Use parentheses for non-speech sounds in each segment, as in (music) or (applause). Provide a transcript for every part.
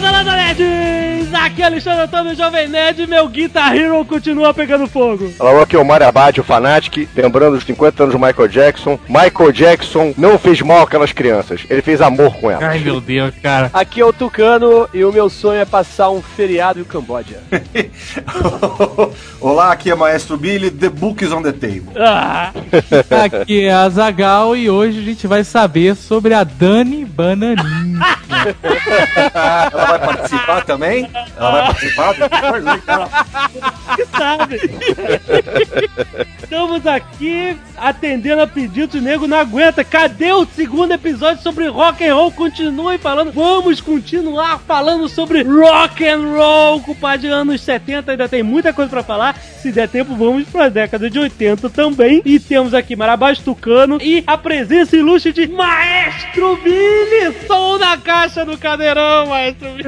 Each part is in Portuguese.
landa, landa, nerds! Aqui é Alexandre Antônio Jovem Nerd e meu Guitar Hero continua pegando fogo. Alô, aqui é o Mario Abad, o Fanatic, lembrando os 50 anos do Michael Jackson. Michael Jackson não fez mal àquelas crianças, ele fez amor com elas. Ai, meu Deus, cara. Aqui é o Tucano e o meu sonho é passar um feriado no Camboja. (laughs) Olá, aqui é Maestro Billy, The Book is on the Table. Ah, (laughs) Aqui é a Zagal e hoje a gente vai saber sobre a Dani Bananinha. (laughs) Vai participar também? Ela vai participar? Que sabe? Estamos aqui atendendo a pedidos, o nego não aguenta. Cadê o segundo episódio sobre rock and roll? Continuem falando. Vamos continuar falando sobre rock and roll, compadre, anos 70. Ainda tem muita coisa pra falar. Se der tempo, vamos pra década de 80 também. E temos aqui Marabás Tucano e a presença ilustre de Maestro Billy. Som na caixa do cadeirão, Maestro Billy.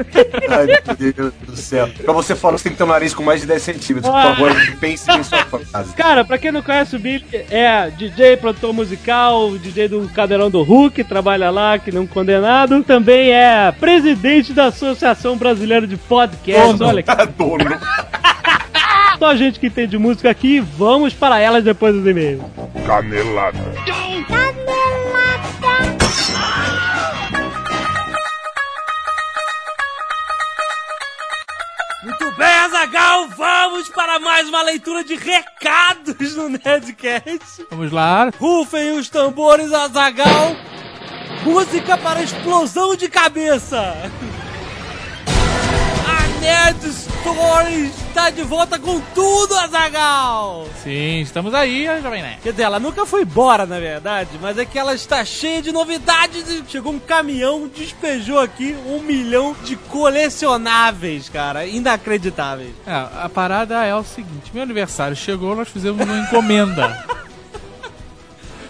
Ai, meu Deus do céu. Pra você falar, você tem que ter um nariz com mais de 10 centímetros. Por favor, pense em sua frase. Cara, pra quem não conhece o Billy, é DJ, produtor musical, DJ do Cadeirão do Hulk, trabalha lá, que não condenado. Também é presidente da Associação Brasileira de Podcasts. Olha que Dono. (laughs) só gente que entende música aqui. Vamos para elas depois dos e-mails. Canelada. Muito bem, Azagal, vamos para mais uma leitura de recados no Nerdcast. Vamos lá. Rufem os tambores, Azagal. Música para explosão de cabeça. Nerd Story está de volta com tudo, Azagal. Sim, estamos aí, Jovem Nerd. Quer dizer, ela nunca foi embora, na verdade, mas é que ela está cheia de novidades. e Chegou um caminhão, despejou aqui um milhão de colecionáveis, cara. Inacreditáveis. É, a parada é o seguinte: meu aniversário chegou, nós fizemos uma encomenda. (laughs)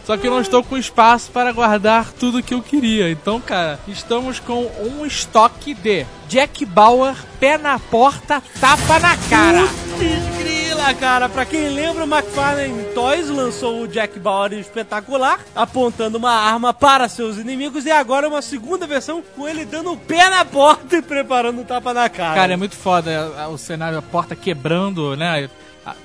Só que eu não estou com espaço para guardar tudo que eu queria. Então, cara, estamos com um estoque de Jack Bauer, pé na porta, tapa na cara. Putz, grila, cara. Pra quem lembra, o McFarlane Toys lançou o Jack Bauer espetacular, apontando uma arma para seus inimigos, e agora uma segunda versão com ele dando o pé na porta e preparando um tapa na cara. Cara, é muito foda é, o cenário, a porta quebrando, né?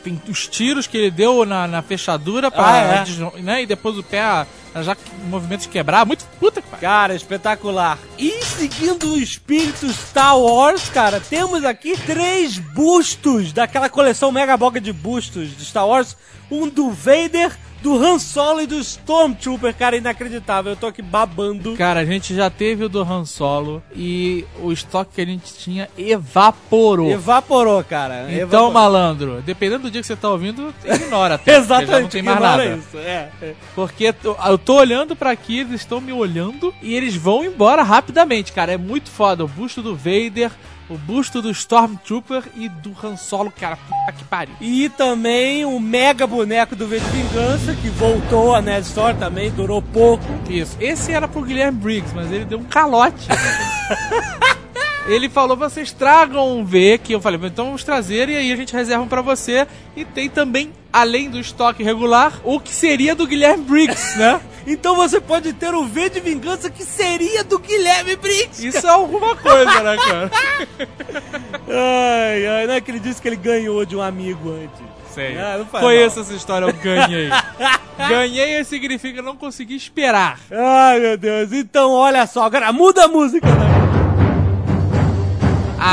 Tem os tiros que ele deu na, na fechadura pra, Ah, é? né? E depois o pé ah, já o movimento de quebrar. Muito puta que pariu. Cara, espetacular. E seguindo o espírito Star Wars, cara, temos aqui três bustos daquela coleção mega boga de bustos de Star Wars. Um do Vader, do Han Solo e do Stormtrooper, cara, inacreditável. Eu tô aqui babando. Cara, a gente já teve o do Han Solo e o estoque que a gente tinha evaporou. Evaporou, cara. Então, Evaporou. malandro, dependendo do dia que você tá ouvindo, ignora até. (laughs) porque Exatamente, não tem mais nada. Isso. É. Porque eu tô olhando pra aqui, eles estão me olhando e eles vão embora rapidamente, cara. É muito foda. O busto do Vader, o busto do Stormtrooper e do Han Solo, cara. Puta que pariu. E também o mega boneco do V de Vingança, que voltou a Nerd Store também, durou pouco. Isso. Esse era pro Guilherme Briggs, mas ele deu um calote. (laughs) Ele falou, vocês tragam um V, que eu falei, então vamos trazer e aí a gente reserva um pra você. E tem também, além do estoque regular, o que seria do Guilherme Briggs, (laughs) né? Então você pode ter o V de Vingança que seria do Guilherme Briggs. Isso é alguma coisa, né, cara? (laughs) Ai, ai, não acredito que ele ganhou de um amigo antes. Sei. Ah, Conheço essa história, eu ganhei. (laughs) ganhei significa não conseguir esperar. Ai, meu Deus. Então, olha só, agora muda a música. Né?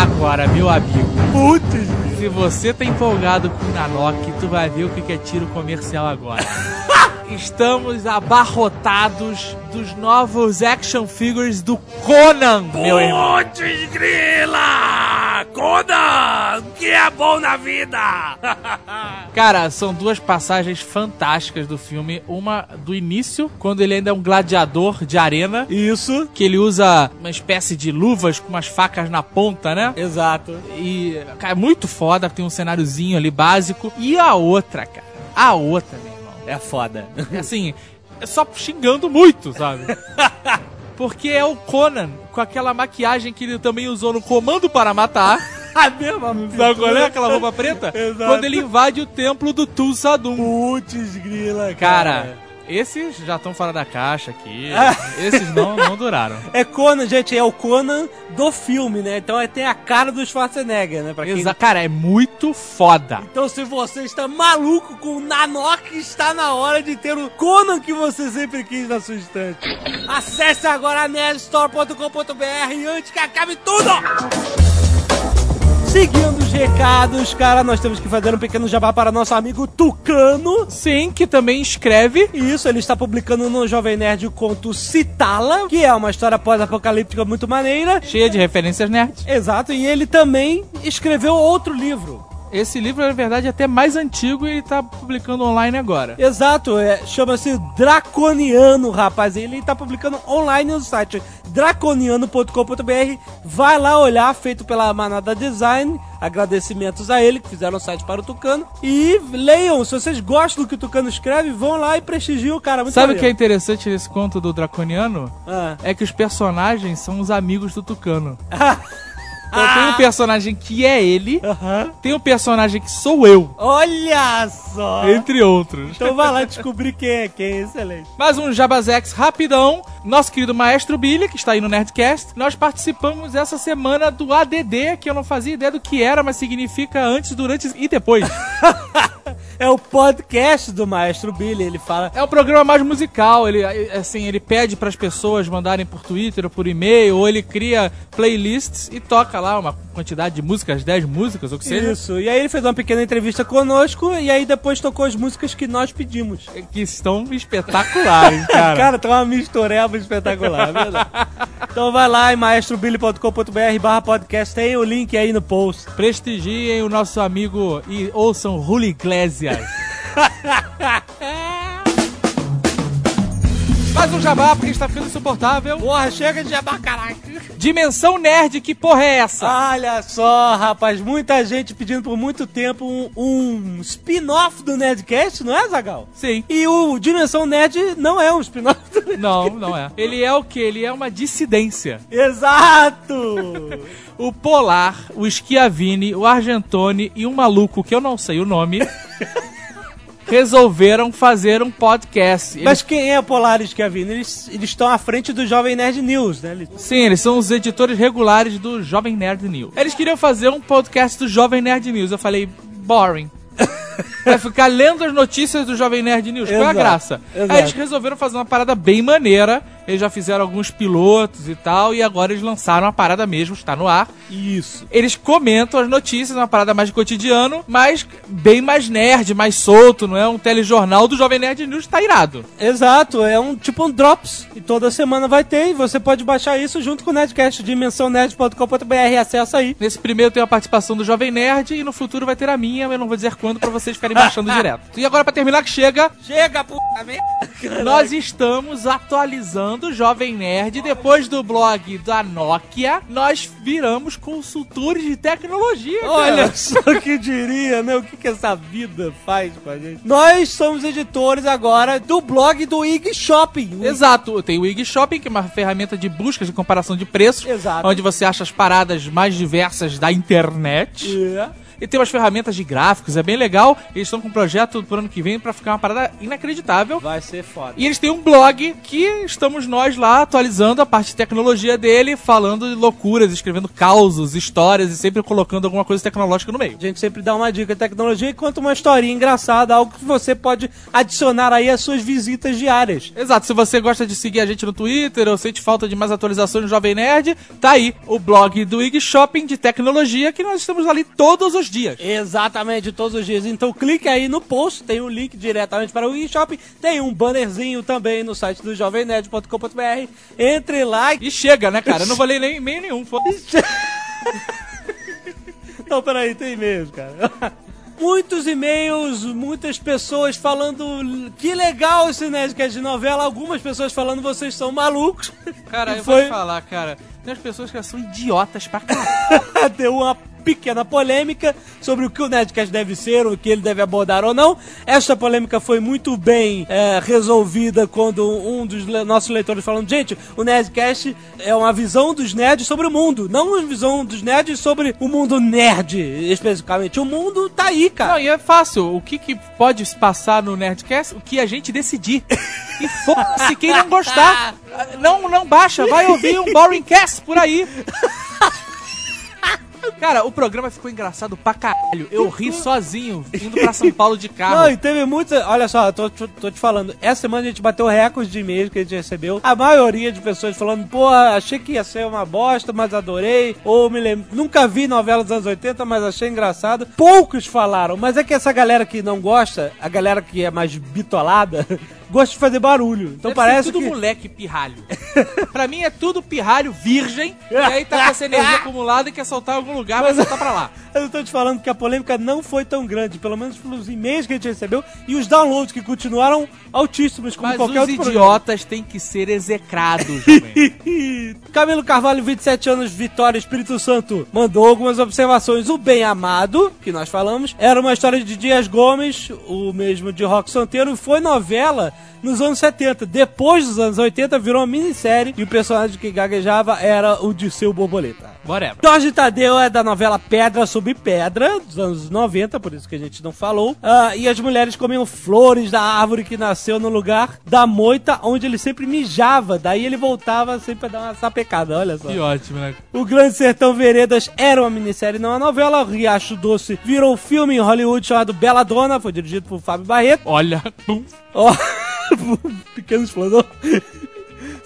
Agora, meu amigo, Putz. se você tá empolgado com o Nanok, tu vai ver o que que é tiro comercial agora. (laughs) Estamos abarrotados dos novos action figures do Conan, meu irmão. Putz, grila! Conan! O que é bom na vida? (laughs) Cara, são duas passagens fantásticas do filme. Uma do início, quando ele ainda é um gladiador de arena, Isso. que ele usa uma espécie de luvas com umas facas na ponta, né? Exato. E, cara, é muito foda, tem um cenáriozinho ali básico. E a outra, cara, a outra, meu É foda. é assim, é só xingando muito, sabe? (laughs) Porque é o Conan com aquela maquiagem que ele também usou no Comando para Matar. (laughs) A mesma Sabe qual é aquela roupa preta? (laughs) Exato. Quando ele invade o templo do Tulsadum. Putz, grila, Cara, esses já estão fora da caixa aqui. (laughs) Esses não, não duraram. É Conan, gente, é o Conan do filme, né? Então é, tem a cara do Schwarzenegger, né? Pra quem... Exa cara, é muito foda. Então se você está maluco com o Nanok, está na hora de ter o Conan que você sempre quis na sua estante. Acesse agora nerdstore.com.br antes que acabe tudo! Seguindo os recados, cara, nós temos que fazer um pequeno jabá para nosso amigo Tucano. Sim, que também escreve. Isso, ele está publicando no Jovem Nerd o conto Citala, que é uma história pós-apocalíptica muito maneira. Cheia de referências nerds. Exato, e ele também escreveu outro livro. Esse livro, na verdade, é até mais antigo e ele tá publicando online agora. Exato, é, chama-se Draconiano, rapaz. Ele tá publicando online no site draconiano.com.br. Vai lá olhar, feito pela Manada Design. Agradecimentos a ele que fizeram o site para o Tucano. E leiam, se vocês gostam do que o Tucano escreve, vão lá e prestigiam o cara. Muito Sabe o que é interessante nesse conto do Draconiano? Ah. É que os personagens são os amigos do Tucano. (laughs) Então tem um personagem que é ele, Aham. tem um personagem que sou eu, Olha só! entre outros. Então vai lá descobrir quem é quem, excelente. Mais um Jabazex rapidão. Nosso querido Maestro Billy, que está aí no Nerdcast, nós participamos essa semana do ADD, que eu não fazia ideia do que era, mas significa antes, durante e depois. (laughs) É o podcast do Maestro Billy, ele fala. É um programa mais musical, ele assim, ele pede para as pessoas mandarem por Twitter ou por e-mail, ou ele cria playlists e toca lá uma quantidade de músicas, 10 músicas, ou o que seja, Isso, e aí ele fez uma pequena entrevista conosco e aí depois tocou as músicas que nós pedimos. que estão espetaculares, cara. (laughs) Cara, tá uma mistureba espetacular, é verdade. (laughs) Então vai lá em maestrobilly.com.br barra podcast, tem o link aí no post. Prestigiem o nosso amigo e ouçam Julio Iglesias. (laughs) Mais um jabá, porque está ficando insuportável. Porra, chega de jabá, caralho. Dimensão Nerd, que porra é essa? Olha só, rapaz, muita gente pedindo por muito tempo um, um spin-off do Nerdcast, não é, Zagal? Sim. E o Dimensão Nerd não é um spin-off do Nerdcast. Não, não é. Ele é o que? Ele é uma dissidência. Exato! (laughs) O Polar, o Schiavini, o Argentone e um maluco que eu não sei o nome (laughs) resolveram fazer um podcast. Eles- Mas quem é Polaris Kevin? Eles, eles estão à frente do Jovem Nerd News, né? Eles- Sim, eles são os editores regulares do Jovem Nerd News. Eles queriam fazer um podcast do Jovem Nerd News. Eu falei, boring. (laughs) Vai ficar lendo as notícias do Jovem Nerd News. Qual é a Exato, graça? exato. Aí eles resolveram fazer uma parada bem maneira. Eles já fizeram alguns pilotos e tal. E agora eles lançaram a parada mesmo, está no ar. Isso. Eles comentam as notícias, uma parada mais de cotidiano, mas bem mais nerd, mais solto, não é um telejornal do Jovem Nerd News, tá irado. Exato, é um tipo um Drops. E toda semana vai ter, e você pode baixar isso junto com o Nerdcast, dimensãonerd.com.br, acessa aí. Nesse primeiro tem a participação do Jovem Nerd e no futuro vai ter a minha, eu não vou dizer quando pra vocês ficarem baixando (laughs) direto. E agora pra terminar que chega, Chega, merda! nós estamos atualizando o Jovem Nerd depois do blog da Nokia, nós viramos consultores de tecnologia. cara. Olha só que diria, né? O que, que essa vida faz com a gente. Nós somos editores agora do blog do IG Shopping. O Exato, tem o IG Shopping, que é uma ferramenta de busca de comparação de preços, Exato. onde você acha as paradas mais diversas da internet. É. E tem umas ferramentas de gráficos, é bem legal. Eles estão com um projeto pro ano que vem pra ficar uma parada inacreditável. Vai ser foda. E eles têm um blog que estamos nós lá atualizando a parte de tecnologia dele, falando de loucuras, escrevendo causos, histórias e sempre colocando alguma coisa tecnológica no meio. A gente sempre dá uma dica de tecnologia e conta uma historinha engraçada, algo que você pode adicionar aí às suas visitas diárias. Exato, se você gosta de seguir a gente no Twitter ou sente falta de mais atualizações no Jovem Nerd, tá aí o blog do IG Shopping de tecnologia que nós estamos ali todos os dias. Exatamente, todos os dias. Então clique aí no post, tem o link diretamente para o eShopping, tem um bannerzinho também no site do jovemnerd.com.br. Entre lá e... E chega, né, cara? Eu não ler nem e-mail nenhum. foda-se. (laughs) Não, peraí, tem e-mails, cara. Muitos e-mails, muitas pessoas falando que legal esse Nerdcast de novela, algumas pessoas falando vocês são malucos. Cara, eu foi- vou te falar, cara. Tem as pessoas que são idiotas pra caralho. (laughs) Deu uma pequena polêmica sobre o que o Nerdcast deve ser, o que ele deve abordar ou não. Esta polêmica foi muito bem é, resolvida quando um dos le- nossos leitores falando, gente, o Nerdcast é uma visão dos nerds sobre o mundo, não uma visão dos nerds sobre o mundo nerd, especificamente. O mundo tá aí, cara. Não, e é fácil. O que, que pode passar no Nerdcast? O que a gente decidir. (laughs) E foda-se quem não gostar. Não, não baixa. Vai ouvir um Boring Cast por aí. Cara, o programa ficou engraçado pra caralho. Eu ri sozinho, indo pra São Paulo de carro. Não, e teve muitos. Olha só, tô, tô, tô te falando. Essa semana a gente bateu recorde de e-mails que a gente recebeu. A maioria de pessoas falando, pô, achei que ia ser uma bosta, mas adorei. Ou me lembro. Nunca vi novela dos anos 80, mas achei engraçado. Poucos falaram, mas é que essa galera que não gosta, a galera que é mais bitolada, (laughs) gosta de fazer barulho. Então Deve parece ser tudo que. moleque pirralho. (laughs) pra mim é tudo pirralho virgem. E aí tá com essa energia (laughs) acumulada e quer soltar em algum lugar, vai soltar pra lá. (laughs) Eu tô te falando que a polêmica não foi tão grande, pelo menos pelos e-mails que a gente recebeu e os downloads que continuaram altíssimos, como Mas qualquer os outro programa. idiotas têm que ser execrados. Camilo Carvalho, 27 anos, Vitória, Espírito Santo, mandou algumas observações. O Bem Amado, que nós falamos, era uma história de Dias Gomes, o mesmo de Rock Santeiro, e foi novela nos anos 70. Depois dos anos 80, virou uma minissérie e o personagem que gaguejava era o de seu borboleta. Whatever. Jorge Tadeu é da novela Pedra sobre Pedra, dos anos 90, por isso que a gente não falou. Ah, e as mulheres comiam flores da árvore que nasceu no lugar da moita, onde ele sempre mijava. Daí ele voltava sempre pra dar uma sapecada, olha só. Que ótimo, né? O Grande Sertão Veredas era uma minissérie, não uma novela. O Riacho Doce virou filme em Hollywood chamado Bela Dona, foi dirigido por Fábio Barreto. Olha, pum. (laughs) Ó, (laughs) pequeno explosão.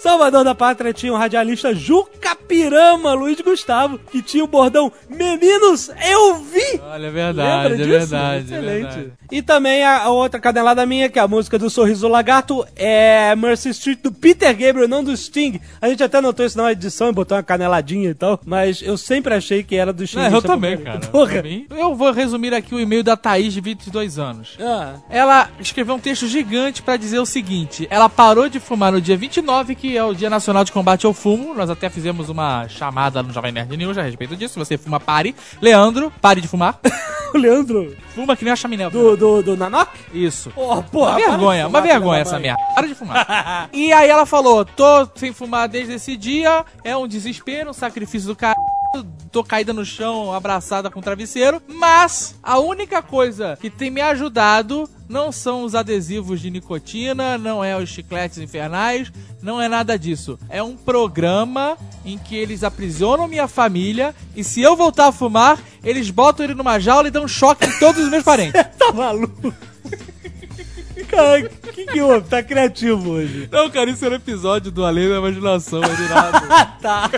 Salvador da Pátria tinha o radialista Juca Pirama, Luiz Gustavo, que tinha o bordão Meninos, eu vi! Olha, é verdade, Lembra é disso? verdade, é Excelente. verdade. E também a, a outra canelada minha, que é a música do Sorriso Lagarto, é Mercy Street do Peter Gabriel, não do Sting. A gente até notou isso na edição e botou uma caneladinha e tal, mas eu sempre achei que era do Sting. É, eu também, cara. (laughs) Porra. Mim, Eu vou resumir aqui o e-mail da Thaís, de 22 anos. Ah, Ela escreveu um texto gigante pra dizer o seguinte: ela parou de fumar no dia 29, que é o Dia Nacional de Combate ao Fumo. Nós até fizemos uma chamada no Jovem Nerd News a respeito disso. Se você fuma, pare. Leandro, pare de fumar. (laughs) o Leandro, Fuma que nem a chaminé. do, do, do Nanok? Isso. Oh, porra, Uma vergonha, uma vergonha essa merda. Para de fumar. (laughs) e aí ela falou: tô sem fumar desde esse dia, é um desespero, um sacrifício do cara. Tô caída no chão, abraçada com o travesseiro. Mas a única coisa que tem me ajudado não são os adesivos de nicotina, não é os chicletes infernais, não é nada disso. É um programa em que eles aprisionam minha família e se eu voltar a fumar, eles botam ele numa jaula e dão choque em todos os meus parentes. (laughs) Tá maluco? Cara, que que houve? Tá criativo hoje. Não, cara, isso era um episódio do Além da Imaginação, é nada. (laughs) Tá.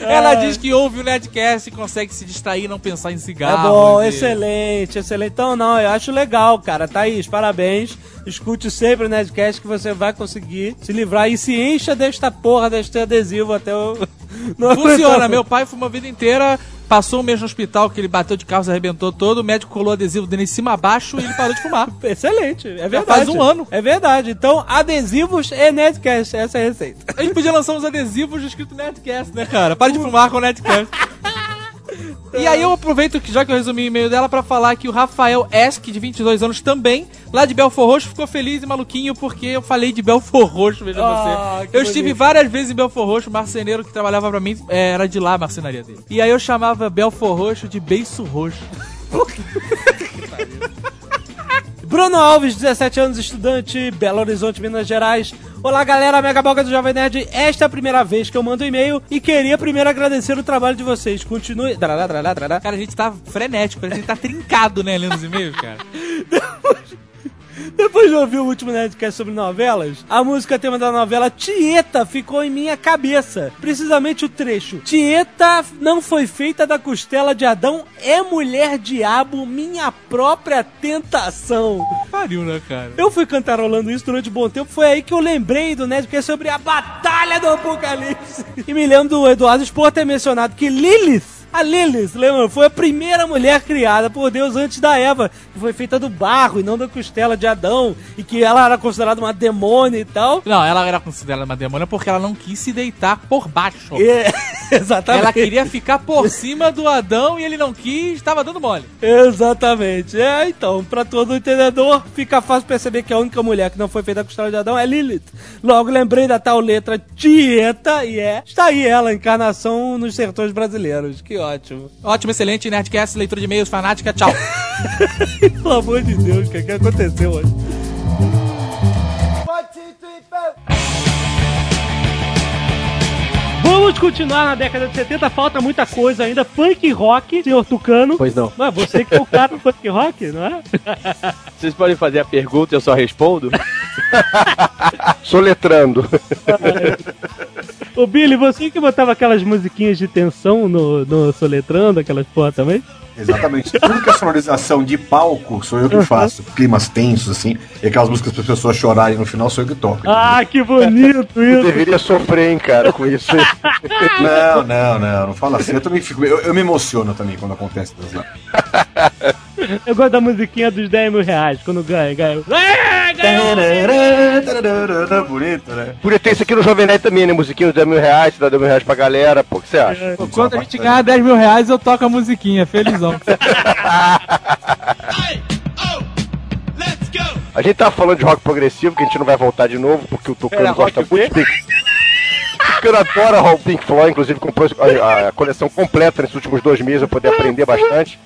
Ela diz que ouve o Nerdcast e consegue se distrair e não pensar em É cigarro. bom, e- excelente, excelente. Então, não, eu acho legal, cara. Thaís, parabéns. Escute sempre o Nerdcast que você vai conseguir se livrar e se encha desta porra, deste adesivo até o. (laughs) Não Funciona, (laughs) meu pai fumou a vida inteira, passou um mês no hospital que ele bateu de carro, se arrebentou todo, o médico colou adesivo dele em cima abaixo e ele parou de fumar. (laughs) Excelente, é verdade. faz um ano. É verdade. Então, adesivos e Nerdcast, essa é a receita. A gente podia lançar uns adesivos escrito Nerdcast, né, cara? Para de fumar com o Nerdcast. (laughs) E aí eu aproveito que já que eu resumi o e-mail dela pra falar que o Rafael Esk, de 22 anos também, lá de Belfor Roxo, ficou feliz e maluquinho porque eu falei de Belfor Roxo, veja Ah, você. Eu estive bonito. várias vezes em Belfor Roxo, o marceneiro que trabalhava pra mim é, era de lá a marcenaria dele. E aí eu chamava Belfor Roxo de Beiço Roxo. (laughs) Bruno Alves, 17 anos, estudante, Belo Horizonte, Minas Gerais. Olá, galera, Mega Boga do Jovem Nerd. Esta é a primeira vez que eu mando e-mail e queria primeiro agradecer o trabalho de vocês. Continue. Cara, a gente tá frenético, a gente tá trincado, né, lendo os e-mails, cara. (laughs) Depois de ouvir o último Nerdcast sobre novelas, a música tema da novela Tieta ficou em minha cabeça. Precisamente o trecho. Tieta não foi feita da costela de Adão, é mulher diabo, minha própria tentação. Pariu, né, cara? Eu fui cantarolando isso durante um bom tempo, foi aí que eu lembrei do Nerdcast sobre a Batalha do Apocalipse. E me lembro do Eduardo Spor ter mencionado que Lilith, a Lilith, lembra? Foi a primeira mulher criada por Deus antes da Eva, que foi feita do barro e não da costela de Adão, e que ela era considerada uma demônia e tal. Não, ela era considerada uma demônia porque ela não quis se deitar por baixo. E- (laughs) Exatamente. Ela queria ficar por cima do Adão e ele não quis, estava dando mole. Exatamente. É, então, pra todo entendedor, fica fácil perceber que a única mulher que não foi feita com costela de Adão é Lilith. Logo lembrei da tal letra Tieta e é. Está aí ela, encarnação nos sertões brasileiros. Que ótimo. Ótimo, excelente, Nerdcast, leitura de e-mails, fanática, tchau. (laughs) Pelo amor de Deus, o que, que aconteceu hoje? Vamos continuar na década de 70, falta muita coisa ainda. Punk rock, senhor Tucano. Pois não. Não é você que é o cara do punk rock, não é? (laughs) Vocês podem fazer a pergunta e eu só respondo? (laughs) Soletrando. Ô Billy, você que botava aquelas musiquinhas de tensão no, no soletrando, aquelas porra também? Exatamente. Tudo que é sonorização de palco sou eu que faço. Climas tensos, assim. E aquelas músicas para as pessoas chorarem no final sou eu que toco. Ah, que bonito isso! deveria sofrer, hein, cara, com isso. (laughs) Não, não, não. Não fala assim. Eu também fico. Eu, eu me emociono também quando acontece isso. Eu gosto da musiquinha dos 10 mil reais, quando ganha, ganha. Ganhou! Bonito, né? Podia ter isso aqui no Jovem Nerd também, né? Musiquinha de 10 mil reais, você dá 10 mil reais pra galera, pô, o que você acha? Quando a gente ganhar 10 mil reais, eu toco a musiquinha, felizão. (laughs) A gente tava falando de rock progressivo, que a gente não vai voltar de novo, porque o Tucano Era gosta muito de Pink. O Pink Floyd, inclusive comprou a, a coleção completa nesses últimos dois meses pra poder aprender bastante.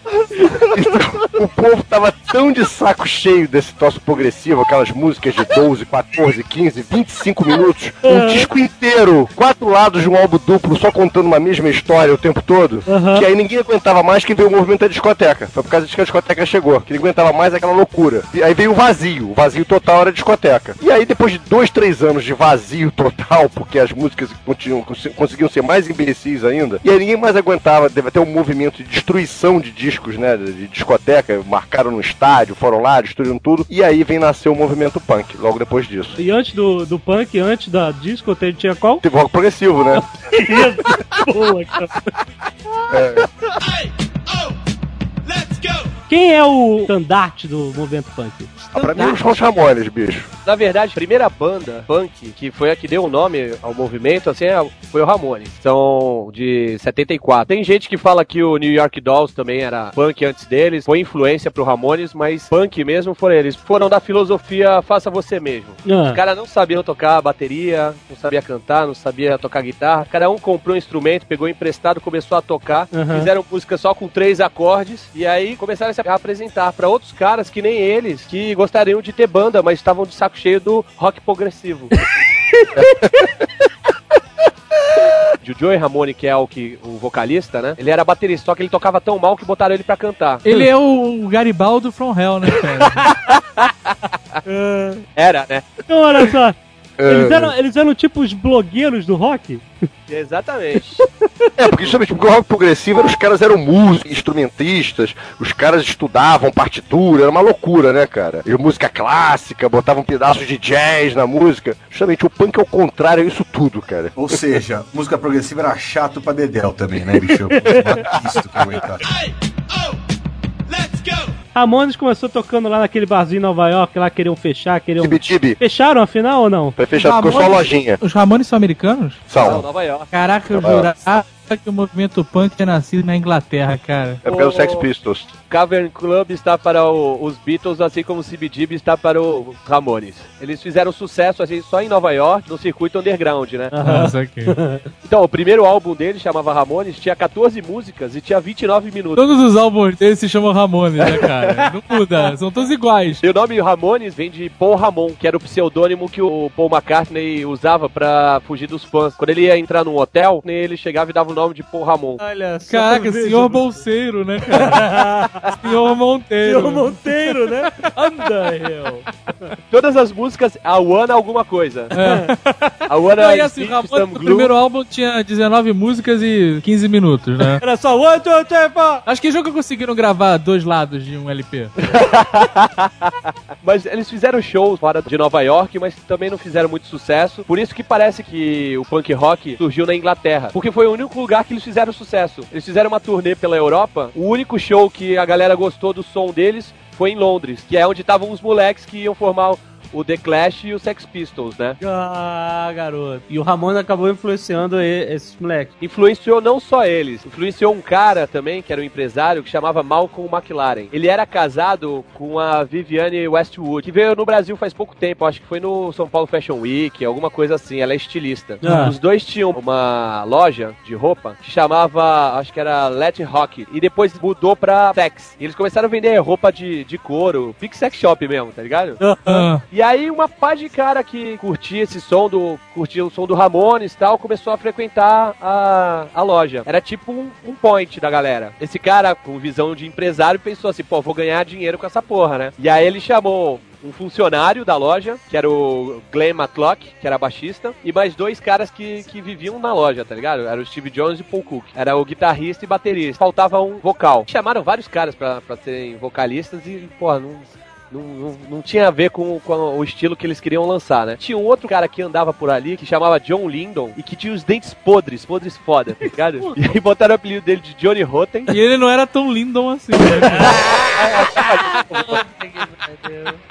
Então, o povo tava tão de saco cheio desse troço progressivo, aquelas músicas de 12, 14, 15, 25 minutos, um disco inteiro, quatro lados de um álbum duplo, só contando uma mesma história o tempo todo, Aham. que aí ninguém aguentava mais que veio o movimento da discoteca. Foi por causa disso que a discoteca chegou, que ninguém aguentava mais aquela loucura. E aí veio o vazio, o vazio total era a discoteca. E aí depois de dois, três anos de vazio total, porque as músicas continuam, cons- conseguiam ser mais imbecis ainda, e aí ninguém mais aguentava, deve ter um movimento de destruição de discos, né, de discoteca, marcaram no estádio, foram lá, destruíram tudo, e aí vem nascer o movimento punk, logo depois disso. E antes do, do punk, antes da disco, teve- tinha qual? Teve rock progressivo, né? (laughs) Boa, cara. Quem é o estandarte do movimento punk? Ah, pra mim, os Ramones, bicho. Na verdade, a primeira banda punk, que foi a que deu o nome ao movimento, assim, é- foi o Ramones. São de 74. Tem gente que fala que o New York Dolls também era punk antes deles, foi influência pro Ramones, mas punk mesmo foram eles. Foram da filosofia faça você mesmo. Ah. Os caras não sabiam tocar bateria, não sabia cantar, não sabia tocar guitarra. Cada um comprou um instrumento, pegou emprestado, começou a tocar. Aham. Fizeram música só com três acordes. E aí começaram a se apresentar pra outros caras que nem eles, que gostariam de ter banda, mas estavam de saco cheio do rock progressivo. (laughs) O Joey Ramone, que é o, que, o vocalista, né? Ele era baterista, só que ele tocava tão mal que botaram ele pra cantar. Ele é o Garibaldo from Hell, né, cara? (laughs) (laughs) Era, né? Então, olha só. Eles É. eram, eles eram tipo os blogueiros do rock? Exatamente. (laughs) É, porque justamente porque o rock progressivo, os caras eram músicos, instrumentistas, os caras estudavam partitura, era uma loucura, né, cara? E música clássica, botavam pedaços de jazz na música. Justamente o punk é o contrário, é isso tudo, cara. Ou seja, (laughs) música progressiva era chato pra Dedel também, né, bicho? Isso que eu aguentar. Ramones começou tocando lá naquele barzinho em Nova York, lá queriam fechar, queriam. Tibi-tibi, Fecharam afinal ou não? foi fechado com só a lojinha. Os Ramones são americanos? Não, São. Nova York. Caraca, eu jurava que o movimento punk tinha nascido na Inglaterra, cara. É porque era o Sex Pistols. Cavern Club está para o- os Beatles, assim como o CBGB está para o Ramones. Eles fizeram sucesso assim, só em Nova York, no circuito underground, né? Ah, isso aqui. (laughs) Então, o primeiro álbum deles chamava Ramones, tinha 14 músicas e tinha 29 minutos. Todos os álbuns deles se chamam Ramones, né, cara? (laughs) Não muda, são todos iguais. E o nome Ramones vem de Paul Ramon, que era o pseudônimo que o Paul McCartney usava pra fugir dos fãs. Quando ele ia entrar num hotel, ele chegava e dava o nome de Paul Ramon. Olha só. Caraca, senhor Bolseiro, né, cara? (laughs) senhor Monteiro. Senhor Monteiro, né? Anda, eu. Todas as músicas, a One alguma coisa. A One Não, e assim, Some o primeiro álbum tinha 19 músicas e 15 minutos, né? Era só one, two, three, four. Acho que nunca conseguiram gravar dois lados de um LP. (laughs) Mas eles fizeram shows fora de Nova York, mas também não fizeram muito sucesso. Por isso que parece que o punk rock surgiu na Inglaterra. Porque foi o único lugar que eles fizeram sucesso. Eles fizeram uma turnê pela Europa. O único show que a galera gostou do som deles foi em Londres, que é onde estavam os moleques que iam formar o The Clash e o Sex Pistols, né? Ah, garoto. E o Ramon acabou influenciando esses moleques. Influenciou não só eles, influenciou um cara também, que era um empresário, que chamava Malcolm McLaren. Ele era casado com a Viviane Westwood, que veio no Brasil faz pouco tempo, acho que foi no São Paulo Fashion Week, alguma coisa assim, ela é estilista. Ah. Os dois tinham uma loja de roupa que chamava, acho que era Let Rock, e depois mudou pra Sex. E eles começaram a vender roupa de, de couro, big sex shop mesmo, tá ligado? Ah, E aí uma pá de cara que curtia esse som do. curtia o som do Ramones e tal, começou a frequentar a, a loja. Era tipo um, um point da galera. Esse cara, com visão de empresário, pensou assim, pô, vou ganhar dinheiro com essa porra, né? E aí ele chamou. Um funcionário da loja, que era o Glenn Matlock, que era baixista, e mais dois caras que, que viviam na loja, tá ligado? Era o Steve Jones e Paul Cook. Era o guitarrista e baterista. Faltava um vocal. Chamaram vários caras pra serem vocalistas e, porra, não, não, não, não tinha a ver com, com o estilo que eles queriam lançar, né? Tinha um outro cara que andava por ali que chamava John Lindon e que tinha os dentes podres, podres foda, tá ligado? (laughs) e aí botaram o apelido dele de Johnny Rotten. e ele não era tão lindo assim. né?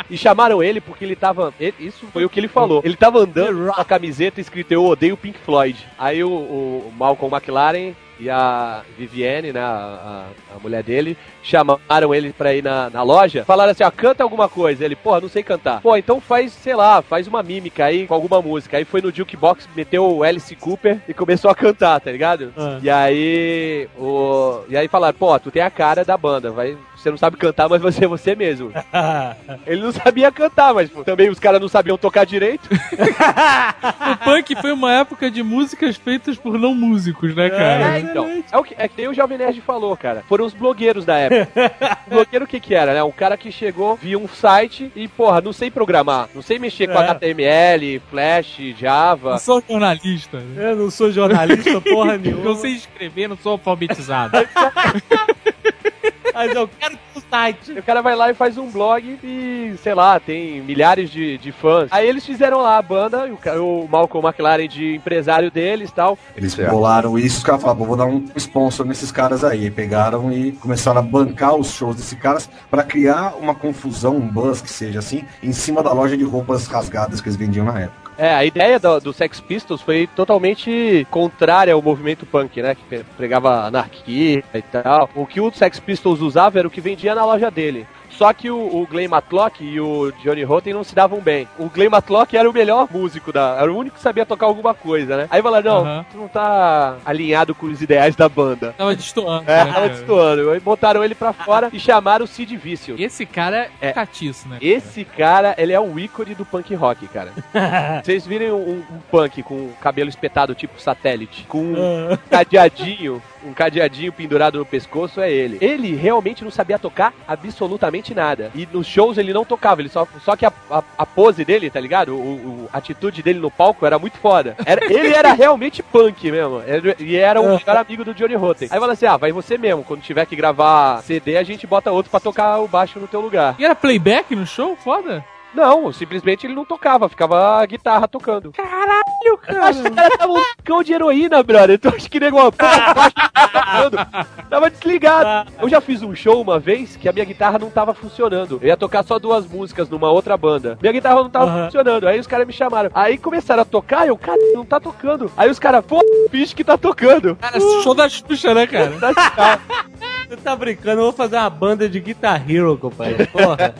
E chamaram ele porque ele tava. ele- isso foi o que ele falou. Ele tava andando com a camiseta escrito Eu odeio Pink Floyd. Aí o, o Malcolm McLaren e a Vivienne, né, a, a- a mulher dele, chamaram ele pra ir na, na loja, falaram assim, ó, canta alguma coisa. Ele, porra, não sei cantar. Pô, então faz, sei lá, faz uma mímica aí com alguma música. Aí foi no Jukebox, meteu o Alice Cooper e começou a cantar, tá ligado? Ah. E aí, o... E aí falaram, pô, tu tem a cara da banda, vai... Você não sabe cantar, mas você é você mesmo. (laughs) Ele não sabia cantar, mas pô, também os caras não sabiam tocar direito. (laughs) o punk foi uma época de músicas feitas por não músicos, né, cara? É, então. É o que, é que nem o Jovem Nerd falou, cara. Foram os blogueiros da época. o (laughs) blogueiro o que que era, né? Um cara que chegou, via um site e, porra, não sei programar. Não sei mexer com É. HTML, Flash, Java. Não sou jornalista. né? Eu não sou jornalista porra nenhuma. Não sei escrever, não sou alfabetizado. Mas eu quero que o site. O cara vai lá e faz um blog e, sei lá, tem milhares de, de fãs. Aí eles fizeram lá a banda, e o, o Malcolm McLaren de empresário deles e tal. Eles Certo. bolaram isso, os caras falaram, vou dar um sponsor nesses caras aí. Aí pegaram e começaram a bancar os shows desses caras pra criar uma confusão, um buzz que seja assim, em cima da loja de roupas rasgadas que eles vendiam na época. É, a ideia do, do Sex Pistols foi totalmente contrária ao movimento punk, né? Que pregava anarquia e tal. O que o Sex Pistols usava era o que vendia na loja dele. Só que o, o Glenn Matlock e o Johnny Rotten não se davam bem. O Glenn Matlock era o melhor músico da. Era o único que sabia tocar alguma coisa, né? Aí falaram, não, tu não tá alinhado com os ideais da banda. Tava destoando. É, né, tava destoando. Aí botaram ele pra fora e chamaram o Sid Vicious. Esse cara é É. catiço, né? Esse cara, ele é o ícone do punk rock, cara. (laughs) Vocês virem um, um punk com cabelo espetado tipo satélite, com um (laughs) cadeadinho, um cadeadinho pendurado no pescoço, é ele. Ele realmente não sabia tocar absolutamente nada. E nos shows ele não tocava, ele só, só que a, a, a pose dele, tá ligado? O, o- a atitude dele no palco era muito foda. Era- ele era realmente punk mesmo. E era o melhor amigo do Johnny Rotten. Aí fala assim: ah, vai você mesmo. Quando tiver que gravar CD, a gente bota outro pra tocar o baixo no teu lugar. E era playback no show? Foda. Não, simplesmente ele não tocava, ficava a guitarra tocando. Caralho, cara! Acho que o cara tava um cão de heroína, brother. Então acho que baixo tava tocando. Tava desligado. Eu já fiz um show uma vez que a minha guitarra não tava funcionando. Eu ia tocar só duas músicas numa outra banda. Minha guitarra não tava Aham. funcionando. Aí os caras me chamaram. Aí começaram a tocar e eu, cara, não tá tocando. Aí os caras, pô, bicho que tá tocando. Cara, show da Xuxa, né, cara? Você tá brincando? Eu vou fazer uma banda de Guitar Hero, compadre. Porra.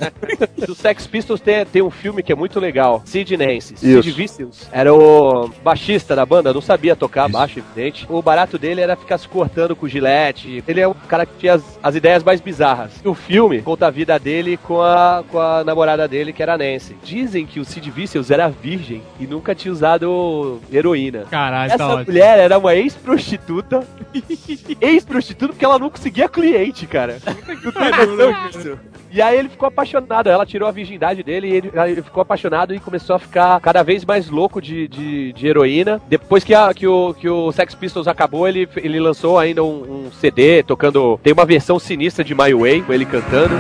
(laughs) Do Sex Pistols tem, tem um filme que é muito legal. Sid Nance. Isso. Sid Vicious era o baixista da banda, não sabia tocar baixo, evidente. O barato dele era ficar se cortando com gilete. Ele é um cara que tinha as, as ideias mais bizarras. E o filme conta a vida dele com a, com a namorada dele, que era a Nancy. Dizem que o Sid Vicious era virgem e nunca tinha usado heroína. Caralho, tá Essa ótimo. mulher era uma ex-prostituta. (laughs) ex-prostituta porque ela não conseguia cliente, cara. Não tem noção disso. E aí ele ficou apaixonado, ela tirou a virgindade dele e ele, ele ficou apaixonado e começou a ficar cada vez mais louco de, de, de heroína. Depois que, a- que, o, que o Sex Pistols acabou, ele, ele lançou ainda um, um CD tocando. Tem uma versão sinistra de My Way, com ele cantando.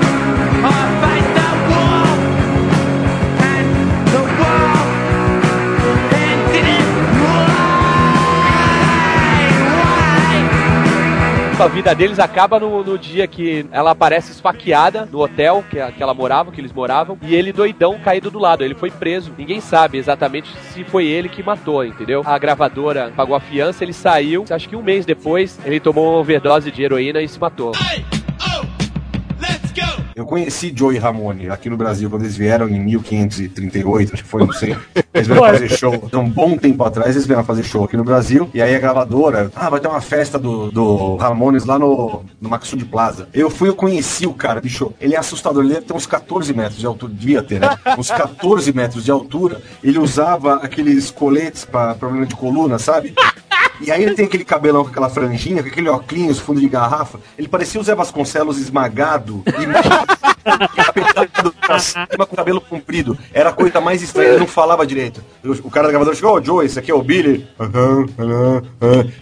A vida deles acaba no, no dia que ela aparece esfaqueada no hotel que, que ela morava, que eles moravam, e ele doidão caído do lado. Ele foi preso. Ninguém sabe exatamente se foi ele que matou, entendeu? A gravadora pagou a fiança, ele saiu. Acho que um mês depois, ele tomou uma overdose de heroína e se matou. Eu conheci Joey Ramone aqui no Brasil quando eles vieram em 1538, acho que foi, não sei. Eles vieram fazer show. Um bom tempo atrás eles vieram fazer show aqui no Brasil. E aí a gravadora, ah, vai ter uma festa do, do Ramones lá no, no Maxud Plaza. Eu fui, eu conheci o cara, bicho. Ele é assustador, ele ter uns 14 metros de altura, devia ter, né? Uns 14 metros de altura. Ele usava aqueles coletes para problema de coluna, sabe? E aí ele tem aquele cabelão com aquela franjinha, com aquele óculos, fundo de garrafa. Ele parecia o Zé Vasconcelos esmagado e (laughs) com o cabelo comprido. Era a coisa mais estranha, ele não falava direito. O cara da gravadora chegou, ô Joe, esse aqui é o Billy.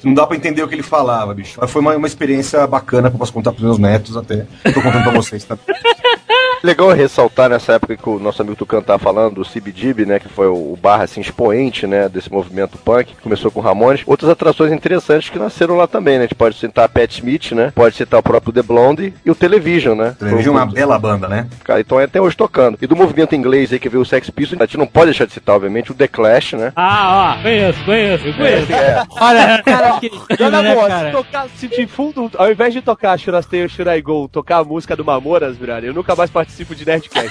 Não dá pra entender o que ele falava, bicho. Mas foi uma, uma experiência bacana que eu posso contar pros meus netos até. Tô contando pra vocês, tá? Legal ressaltar nessa época que o nosso amigo Tucan tá falando do CBGB, né, que foi o bar assim expoente, né, desse movimento punk, que começou com Ramones. Outras atrações interessantes que nasceram lá também, né? A gente pode citar a Pat Smith, né? Pode citar o próprio The Blonde e o Television, né? Television é uma bela banda, né? Cara, então é até hoje tocando. E do movimento inglês aí que veio o Sex Pistols, a gente não pode deixar de citar, obviamente, o The Clash, né? Ah, ó, conheço, conheço, conheço. É, Olha, cara, que Olha, né, amor, se cara? tocar, se de fundo, ao invés de tocar Should I Stay or Should I Go, tocar a música do Mamoras, brother, eu nunca mais participo de Nerdcast.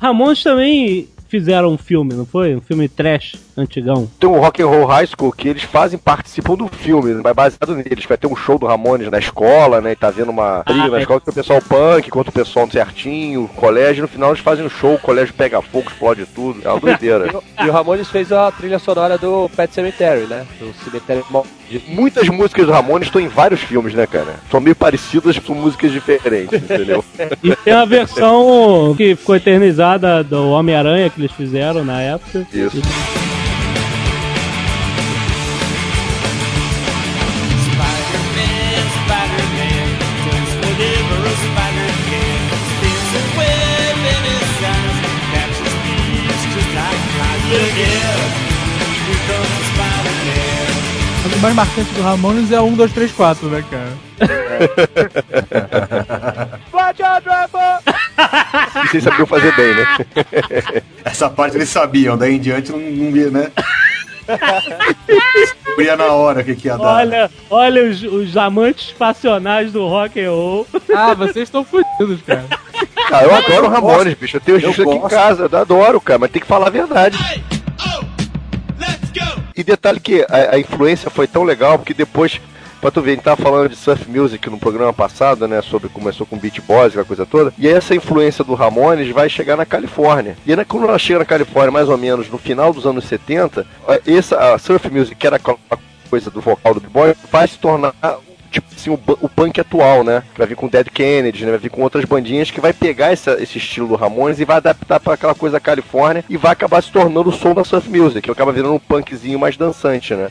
Ramones também fizeram um filme, não foi? Um filme trash, antigão. Tem o Rock and Roll High School que eles fazem, participam do filme, vai baseado neles. Vai ter um show do Ramones na escola, né? E tá vendo uma briga na é. escola que o pessoal punk contra o pessoal certinho, colégio. No final eles fazem um show, o colégio pega fogo, explode tudo. É uma (laughs) doideira. e o Ramones fez a trilha sonora do Pet Cemetery, né? Do Cemitério Maldito. Muitas músicas do Ramones estão em vários filmes, né, cara? São meio parecidas, são músicas diferentes, entendeu? (laughs) E tem a versão que ficou eternizada do Homem-Aranha que eles fizeram na época. Isso. Spider-Man, mais marcante do Ramones é o 1, 2, 3, 4, né, cara? E vocês sabiam fazer bem, né? Essa parte eles sabiam, daí em diante não, não via, né? Descobria na hora o que, que ia dar. Olha, olha os, os amantes passionais do rock and roll. Ah, vocês estão fodidos, cara. Ah, eu adoro o Ramones, bicho. Eu tenho Eu disco aqui em casa, eu adoro, cara, mas tem que falar a verdade. Go! E detalhe que a, a influência foi tão legal, porque depois, pra tu ver, a gente tava falando de surf music no programa passado, né, sobre começou com beat boys, aquela coisa toda, e essa influência do Ramones vai chegar na Califórnia. E aí, quando ela chega na Califórnia, mais ou menos no final dos anos 70, a- essa a surf music, que era aquela coisa do vocal do b-boy, vai se tornar tipo assim, o, o punk atual, né? Vai vir com Dead Kennedy, né? Vai vir com outras bandinhas que vai pegar essa- esse estilo do Ramones e vai adaptar para aquela coisa da Califórnia e vai acabar se tornando o som da surf music, que acaba virando um punkzinho mais dançante, né?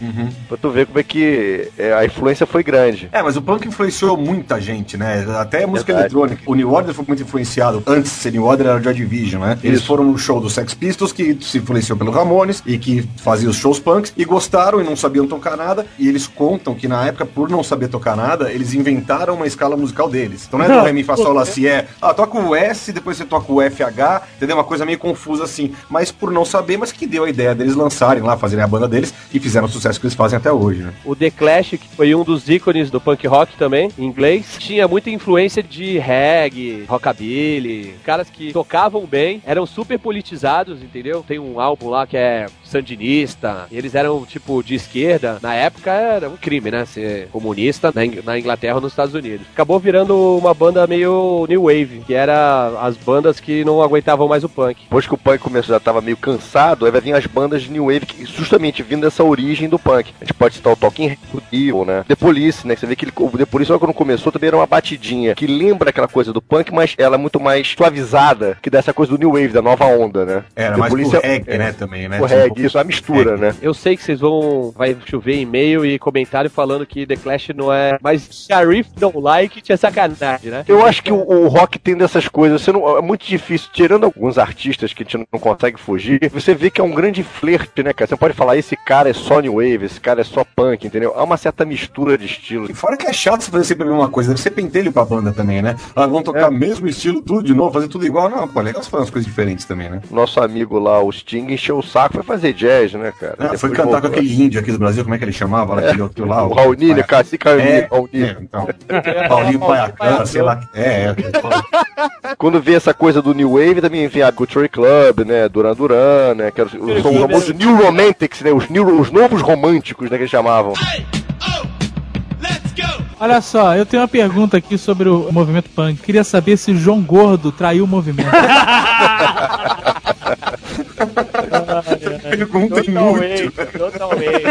Pra tu ver como é que é, a influência foi grande. É, mas o punk influenciou muita gente, né? Até a música Verdade. eletrônica. O New Order foi muito influenciado. Antes de ser New Order, era o Joy Division, né? Eles Isso. foram no show do Sex Pistols, que se influenciou pelo Ramones e que fazia os shows punks, e gostaram e não sabiam tocar nada. E eles contam que na época, por não saber tocar nada, eles inventaram uma escala musical deles. Então não é do Ré, Mi, Fá, Sol, Lá, Si, é. Ah, toca o S, depois você toca o FH, entendeu? Uma coisa meio confusa assim. Mas por não saber, mas que deu a ideia deles lançarem lá, fazerem a banda deles e fizeram o sucesso que eles fazem até hoje, né? O The Clash, que foi um dos ícones do punk rock também, em inglês, tinha muita influência de reggae, rockabilly, caras que tocavam bem, eram super politizados, entendeu? Tem um álbum lá que é sandinista, e eles eram tipo de esquerda. Na época era um crime, né? Ser comunista na, Ing- na Inglaterra ou nos Estados Unidos. Acabou virando uma banda meio new wave, que era as bandas que não aguentavam mais o punk. Depois que o punk começou, já tava meio cansado, aí vai vir as bandas de New Wave, que justamente vindo dessa origem do punk. A gente pode citar o Talking Dio, né? The Police, né? Você vê que ele, o The Police, quando começou, também era uma batidinha, que lembra aquela coisa do punk, mas ela é muito mais suavizada, que dessa coisa do New Wave, da nova onda, né? Era The mais Police pro é- reggae, é, né, também, né? O um reggae, isso, a mistura, reggae. né? Eu sei que vocês vão. Vai chover e-mail e comentário falando que The Clash não é mais Sharif don't like it é sacanagem, né? Eu acho que o, o rock tem dessas coisas. Você não, é muito difícil, tirando alguns artistas que a gente não consegue fugir, você vê que é um grande flerte, né, cara? Você pode falar, esse cara é só new wave, esse cara é só punk, entendeu? Há uma certa mistura de estilos. E fora que é chato você fazer sempre a mesma coisa, deve ser pentelho pra banda também, né? Ah, vamos tocar o mesmo estilo, tudo de novo, fazer tudo igual. Não, pô, é legal você fazer umas coisas diferentes também, né? Nosso amigo lá, o Sting, encheu o saco, foi fazer jazz, né, cara? Ah, foi cantar voltou. com aquele índio aqui do Brasil, como é que ele chamava? Lá, aquele outro lá, (laughs) O Cacique É, Raulini, é, então. Paulinho Paiacan, sei lá. É, é. (laughs) Quando vê essa coisa do New Wave, também vem a Culture Club, né? Duran Duran, né? Que eram- são os famosos New Romantics, né? Os, new, os novos românticos, né? Que eles chamavam. Olha só, eu tenho uma pergunta aqui sobre o movimento punk. Queria saber se o João Gordo traiu o movimento. (laughs) Pergunta inútil. Totalmente, totalmente.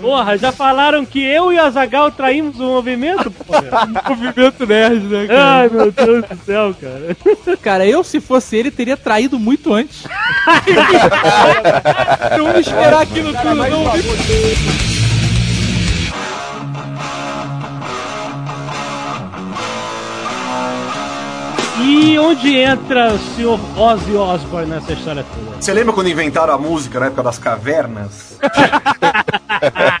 Porra, já falaram que eu e o Azagal traímos o movimento, porra. (laughs) movimento nerd, né, cara? Ai, meu Deus do céu, cara. Cara, eu, se fosse ele, teria traído muito antes. (laughs) Vamos esperar aquilo tudo, não. E onde entra o senhor Ozzy Osbourne nessa história toda? Você lembra quando inventaram a música na época das cavernas? (laughs)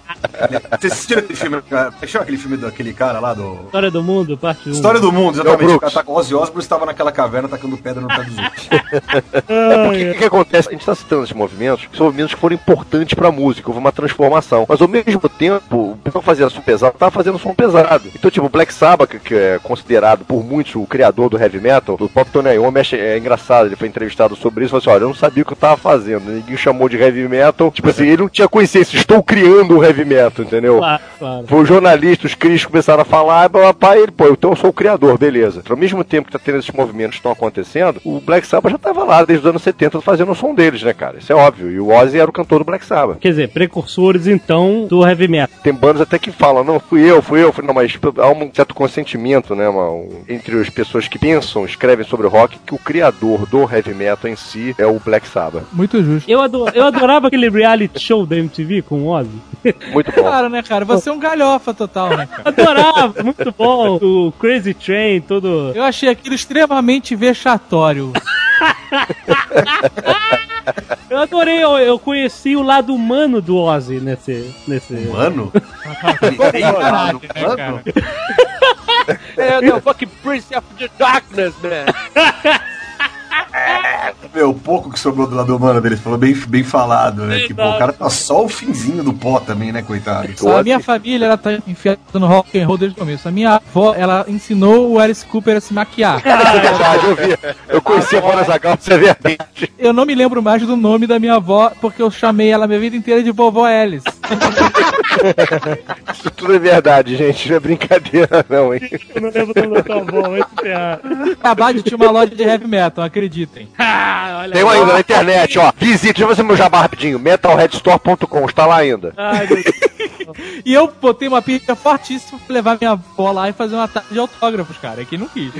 Vocês assistiram aquele filme? É chama aquele filme daquele cara lá do. História do Mundo, parte 1. História do mundo, exatamente. Mel O cara tá- Ozzy Osbourne estava naquela caverna tacando pedra no pé dos outros. (laughs) O que, que, que acontece? A gente está citando esses movimentos, que são movimentos que foram importantes para a música, houve uma transformação. Mas ao mesmo tempo, o pessoal fazia som pesado, estava fazendo som pesado. Então, tipo, o Black Sabbath, que- é considerado por muitos o criador do heavy metal, o próprio Tony Iommi, é, é engraçado, ele foi entrevistado sobre isso, e falou assim, olha, eu não sabia o que eu estava fazendo, ninguém chamou de heavy metal, tipo assim, ele não tinha consciência, estou criando o heavy metal, entendeu? Claro, claro. Foi o jornalista, os críticos começaram a falar, ah, papai, ele, pô, então eu sou o criador, beleza. Ao mesmo tempo que tá tendo esses movimentos que estão acontecendo, o Black Sabbath já tava lá desde os anos 70 fazendo o som deles, né, cara? Isso é óbvio. E o Ozzy era o cantor do Black Sabbath. Quer dizer, precursores, então, do heavy metal. Tem bandas até que falam, não, fui eu, fui eu, fui... não, mas há um certo consentimento, né, uma- um- entre as pessoas que pensam, escrevem sobre o rock, que o criador do heavy metal em si é o Black Sabbath. Muito justo. Eu, ado- eu adorava aquele reality show da MTV com o Ozzy. Muito bom. Claro, né, cara? Você é um galhofa total, né, cara? Adorava, muito bom. (laughs) O Crazy Train, todo. Eu achei aquilo extremamente vexatório. (laughs) Eu adorei, eu, eu conheci o lado humano do Ozzy nesse. nesse... (laughs) Mano? Caralho, né, cara? É, the fucking Prince of the Darkness, man. O pouco que sobrou do lado humano dele, falou bem, bem falado, né? Que, pô, o cara tá só o finzinho do pó também, né, coitado? Só a minha família, ela tá enfiada no rock and roll desde o começo. A minha avó, ela ensinou o Alice Cooper a se maquiar. (laughs) É verdade, eu vi. Eu conheci a Mona Zagal, isso é verdade. Eu não me lembro mais do nome da minha avó, porque eu chamei ela a minha vida inteira de vovó Alice. Isso tudo é verdade, gente. Não é brincadeira, não, hein? Eu não lembro do tua avó, vai se ferrar. Acabar de tinha uma loja de heavy metal, acreditem. Ah, olha Tem um ainda na internet, ó. Visite, deixa eu fazer meu jabá rapidinho. metalheadstore.com, está lá ainda. Ai, meu Deus. E eu botei uma pilha fortíssima pra levar minha avó lá e fazer uma tarde de autógrafos, cara. É que não quis.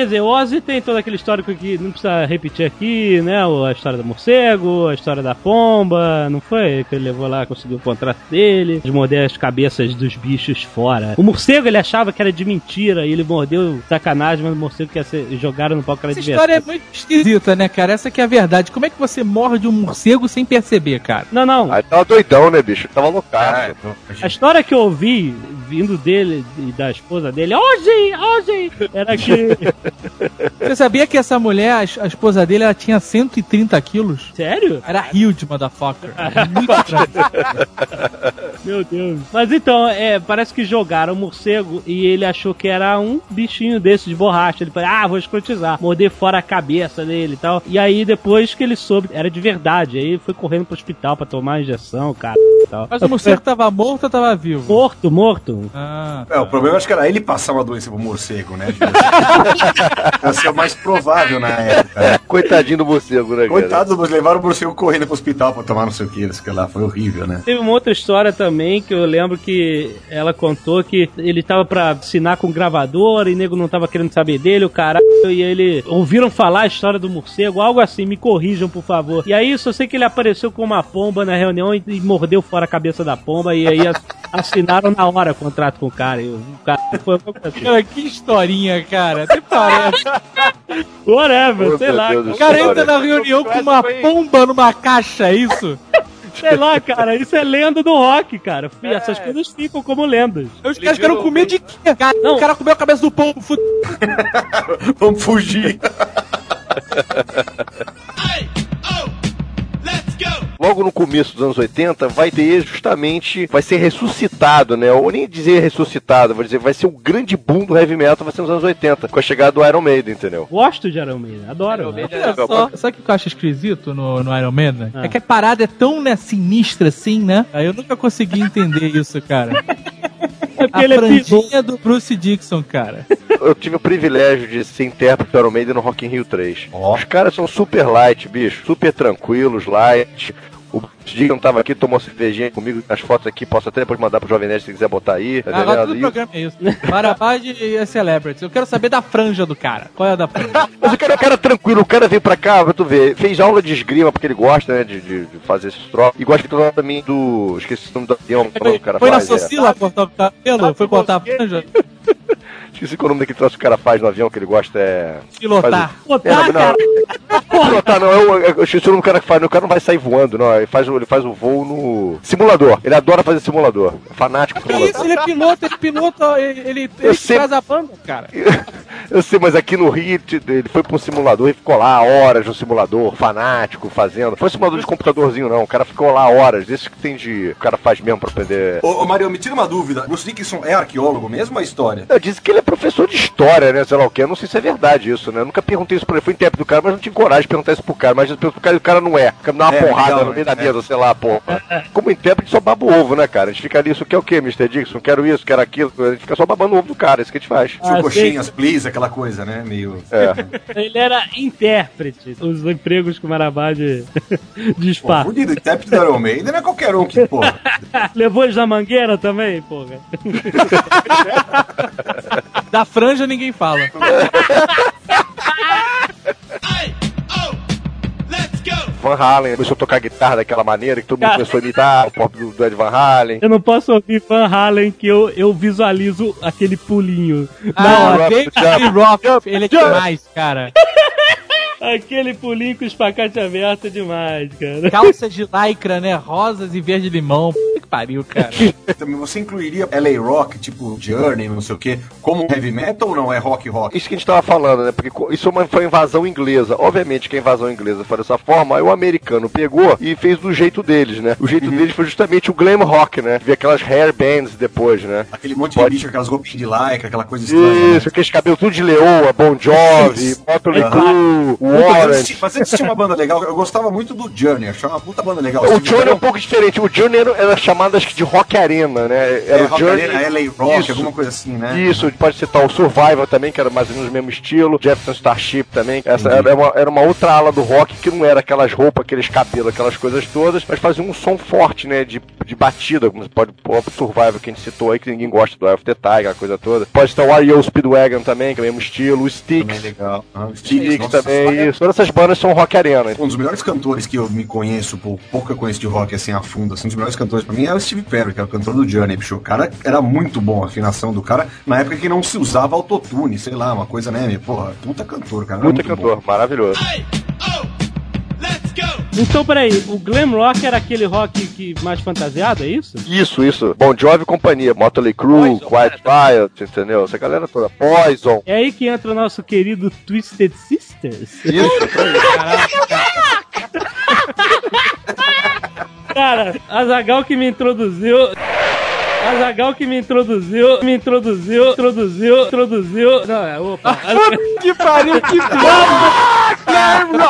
Quer dizer, o Ozzy tem todo aquele histórico que não precisa repetir aqui, né? A história do morcego, a história da pomba, não foi? Que ele levou lá, conseguiu o contrato dele, de morder as cabeças dos bichos fora. O morcego ele achava que era de mentira e ele mordeu sacanagem, mas o morcego quer ser jogaram no pau que era Essa de história é muito esquisita, né, cara? Essa que é a verdade. Como é que você morde um morcego sem perceber, cara? Não, não. Aí tava doidão, né, bicho? Tava loucado. A história que eu ouvi vindo dele e da esposa dele, Ozzy, Ozzy, era que. Você sabia que essa mulher, a, a esposa dele, ela tinha 130 quilos? Sério? Era huge, motherfucker. (laughs) Muito. Meu Deus. Mas então, é, parece que jogaram o morcego e ele achou que era um bichinho desse de borracha. Ele falou, ah, vou escrotizar, morder fora a cabeça dele e tal. E aí, depois que ele soube, era de verdade. Aí foi correndo pro hospital pra tomar a injeção, cara. tal. Mas o morcego tava morto ou tava vivo? Morto, morto. Ah. É, o problema acho que era ele passar uma doença pro morcego, né? (laughs) Esse é o mais provável na época. né? Coitadinho do morcego, né? Coitado, mas levaram o morcego correndo pro hospital pra tomar não sei o que, isso que lá. Foi horrível, né? Teve uma outra história também que eu lembro que ela contou que ele tava pra assinar com gravador e o nego não tava querendo saber dele, o caralho, e ele ouviram falar a história do morcego, algo assim, me corrijam, por favor. E aí, só sei que ele apareceu com uma pomba na reunião e, e mordeu fora a cabeça da pomba e aí ass- assinaram na hora o contrato com o cara. E o cara foi assim. Cara, que historinha, cara. Até parece. Whatever, Oh, sei lá. Deus O cara entra na reunião com uma pomba numa caixa, é isso? Sei lá, cara, isso é lenda do rock, cara. E Essas coisas ficam como lendas. Os caras querem comer de quê? Cara, Não. O cara comeu a cabeça do pombo. (laughs) Vamos fugir. (laughs) Logo no começo dos anos 80, vai ter justamente, vai ser ressuscitado, né? Ou nem dizer ressuscitado, vou dizer, vai ser o grande boom do heavy metal, vai ser nos anos 80, com a chegada do Iron Maiden, entendeu? Gosto de Iron Maiden, adoro. né? Olha só, sabe o que eu acho esquisito no, no Iron Man? né? Ah. É que a parada é tão né, sinistra assim, né? Aí eu nunca consegui entender isso, cara. (laughs) É (laughs) porque A ele é piloto. franjinha do Bruce Dixon, cara. (laughs) Eu tive o privilégio de ser intérprete do Iron Maiden no Rock in Rio 3. Ó. Os caras são super light, bicho, super tranquilos, light. O Digan tava aqui, tomou cervejinha comigo, as fotos aqui, posso até depois mandar pro Jovem Nerd se quiser botar aí. tá Agora todo E- programa é isso. Marabade e Celebrities. Eu quero saber da franja do cara. Qual é a da franja? (laughs) Mas o cara é um cara tranquilo, o cara veio pra cá, pra tu ver, fez aula de esgrima, porque ele gosta, né, de, de, de fazer esses trocos. E gosta de também do. Esqueci o nome do avião, é o que o cara Foi na faz. é. Socila cortar o cabelo? Foi cortar a franja? (laughs) Esqueci qual é o nome daquele troço que o cara faz no avião, que ele gosta é. Pilotar. É, Botar, não, cara. (laughs) não, pilotar não, eu, eu, eu esqueci o nome do cara que faz, o cara não vai sair voando, não, ele faz, o- ele faz o voo no simulador, ele adora fazer simulador, é fanático Que simulador. isso? Ele é piloto, ele pilota, ele, ele, sei- faz a banda, cara. (laughs) Eu sei, mas aqui no Rio ele foi pra um simulador e ficou lá horas no simulador, fanático, fazendo. Não foi simulador de computadorzinho, não. O cara ficou lá horas, desses que tem de. O cara faz mesmo pra aprender. Ô, ô Mario, me tira uma dúvida. Bruce Dickinson é arqueólogo mesmo ou é história? Eu disse que ele é professor de história, né? Sei lá o que. Eu não sei se é verdade isso, né? Eu nunca perguntei isso pra ele. Fui intérprete do cara, mas não tinha coragem de perguntar isso pro cara. Mas eu pergunto pro cara e o cara não é. Fica me dá uma É, porrada legal, no meio da é. mesa, sei lá, porra. Como intérprete, só baba o ovo, né, cara? A gente fica ali, isso quer o quê, Mr. Dixon? Quero isso, quero aquilo. A gente fica só babando o ovo do cara, é isso que a gente faz. Ah, Coxinhas, please, aquela coisa, né? Meio. É. (laughs) Ele era intérprete. Os empregos que o Marabá de, de Pô, spa. fudido, intérprete do Iron Maiden não é qualquer um que, pô. (laughs) Levou eles na mangueira também, porra. (laughs) Da franja ninguém fala. Van Halen começou a tocar guitarra daquela maneira que todo mundo começou a imitar o pop do, do Ed Van Halen. Eu não posso ouvir Van Halen que eu, eu visualizo aquele pulinho. Ah. Rock, David ele é demais, cara. (laughs) Aquele pulinho com espacate aberto é demais, cara. Calças de lycra, né? Rosas e verde limão. Puta que pariu, cara. (laughs) Também você incluiria LA Rock, tipo Journey, não sei o quê, como heavy metal ou não? É rock rock? Isso que a gente tava falando, né? Porque isso uma- foi uma invasão inglesa. Obviamente que a invasão inglesa foi dessa forma, aí o americano pegou e fez do jeito deles, né? O jeito deles foi justamente o glam rock, né? Vi aquelas hair bands depois, né? Aquele monte Pode- de bicho, aquelas roupinhas de lycra, aquela coisa estranha. Isso, aqueles cabelos tudo de leoa, Bon Jovi. Motley Aham. Crue, Puta, mas antes- tinha uma banda legal, eu gostava muito do Journey, achava uma puta banda legal. O Journey é um pouco diferente. O Journey era, era chamado acho que de Rock Arena, né? é, Era o Rock Journey. Arena, LA Rock, Isso. alguma coisa assim, né? Isso, pode citar o Survival também, que era mais ou menos o mesmo estilo, Jefferson Starship também. Essa era uma, era uma outra ala do rock que não era aquelas roupas, aqueles cabelos, aquelas coisas todas, mas fazia um som forte, né? De, de batida, como você pode pôr o Survival que a gente citou aí, que ninguém gosta do Eye of the Tiger, aquela coisa toda. Pode citar o R.E.O. Speedwagon também, que é o mesmo estilo, o Também Sticks. legal. Ah, o Sticks nossa, também, é isso. Todas essas bandas são rock arena. Um dos melhores cantores que eu me conheço, pouco que eu conheço de rock assim a fundo, assim, um dos melhores cantores pra mim é o Steve Perry, que é o cantor do Journey, bicho. O cara era muito bom, a afinação do cara, na época que não se usava autotune, sei lá, uma coisa, né? Porra, puta cantor, cara. Puta muito cantor, bom. maravilhoso. Então, peraí, o glam rock era aquele rock que mais fantasiado, é isso? Isso, isso. Bon Jovi e companhia. Motley Crue, Quiet Riot, entendeu? Essa galera toda. Poison. É aí que entra o nosso querido Twisted Sisters. Isso. Cara, a Zagal que me introduziu. A Zagal que me introduziu, me introduziu, introduziu, introduziu. Não, é, opa. (laughs) que pariu, que (laughs) piada!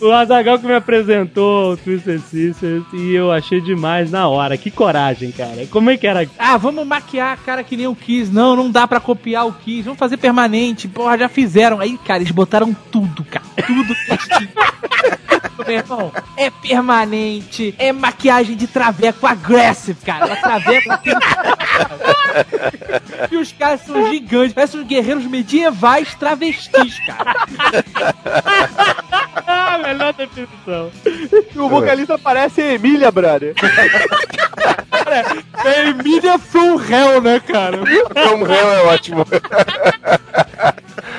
O Azagal que me apresentou o Twisted Sisters e eu achei demais na hora. Que coragem, cara. Como é que era? Ah, vamos maquiar a cara que nem o Kiss. Não, não dá pra copiar o Kiss. Vamos fazer permanente. Porra, já fizeram. Aí, cara, eles botaram tudo, cara. Tudo. (laughs) Meu irmão, é permanente, é maquiagem de traveco aggressive, cara. Traveco (laughs) E os caras são gigantes, parecem uns guerreiros medievais travestis, cara. (laughs) Ah, melhor definição. O vocalista parece Emília, brother. É Emília from Hell, né, cara? Tom Hell é ótimo. (laughs)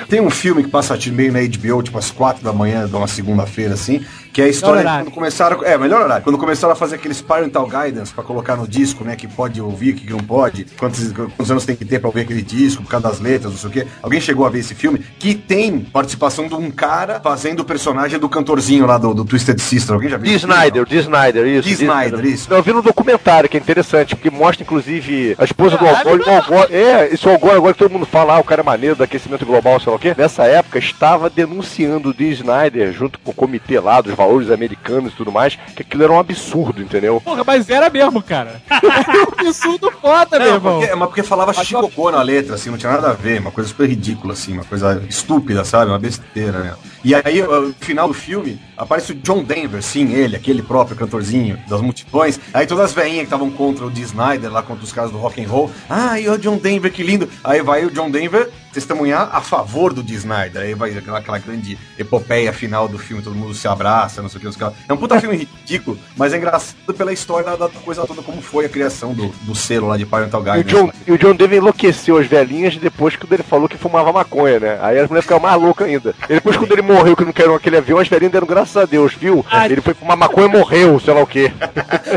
Tem um filme que passa tipo, meio na HBO, tipo às quatro da manhã de uma segunda-feira, assim, que é a história de quando começaram. É, melhor horário. Quando começaram a fazer aqueles parental guidance pra colocar no disco, né? Que pode ouvir, que não pode, quantos, quantos anos tem que ter pra ouvir aquele disco, por causa das letras, não sei o quê. Alguém chegou a ver esse filme que tem participação de um cara fazendo o personagem do cantorzinho lá do, do Twisted Sister. Alguém já viu? Filme, Snyder, Dee Snyder, isso. Dee Snyder, isso. Não, eu vi no documentário, que é interessante, porque mostra, inclusive, a esposa do Algor. O Algor é, esse Algor agora que todo mundo fala, ah, o cara é maneiro do aquecimento global, sei lá o quê. Nessa época, estava denunciando o Dee Snyder, junto com o comitê lá dos valores americanos e tudo mais, que aquilo era um absurdo, entendeu? Porra, mas era mesmo, cara. (laughs) Era um absurdo foda, meu Não, irmão. porque, mas porque falava xicocô na letra, assim, não tinha nada a ver, uma coisa super ridícula, assim, uma coisa estúpida, sabe? Uma besteira, né? E aí, no final do filme, aparece o John Denver, sim, ele, aquele próprio cantorzinho das multidões. Aí todas as veinhas que estavam contra o Dee Snyder, lá contra os caras do rock and roll, ah, e o John Denver, que lindo. Aí vai o John Denver testemunhar a favor do Dee Snyder. Aí vai aquela, aquela grande epopeia final do filme, todo mundo se abraça, não sei o que. Os caras... É um puta filme ridículo, mas é engraçado pela história da, da coisa toda, como foi a criação do, do selo lá de Parental E o. John, e o John Denver enlouqueceu as velhinhas depois que ele falou que fumava maconha, né? Aí as mulheres ficaram mais loucas ainda. E depois, quando ele morreu, que não queriam aquele avião, as velhinhas deram graças a Deus, viu? Ele foi fumar maconha e morreu, sei lá o quê.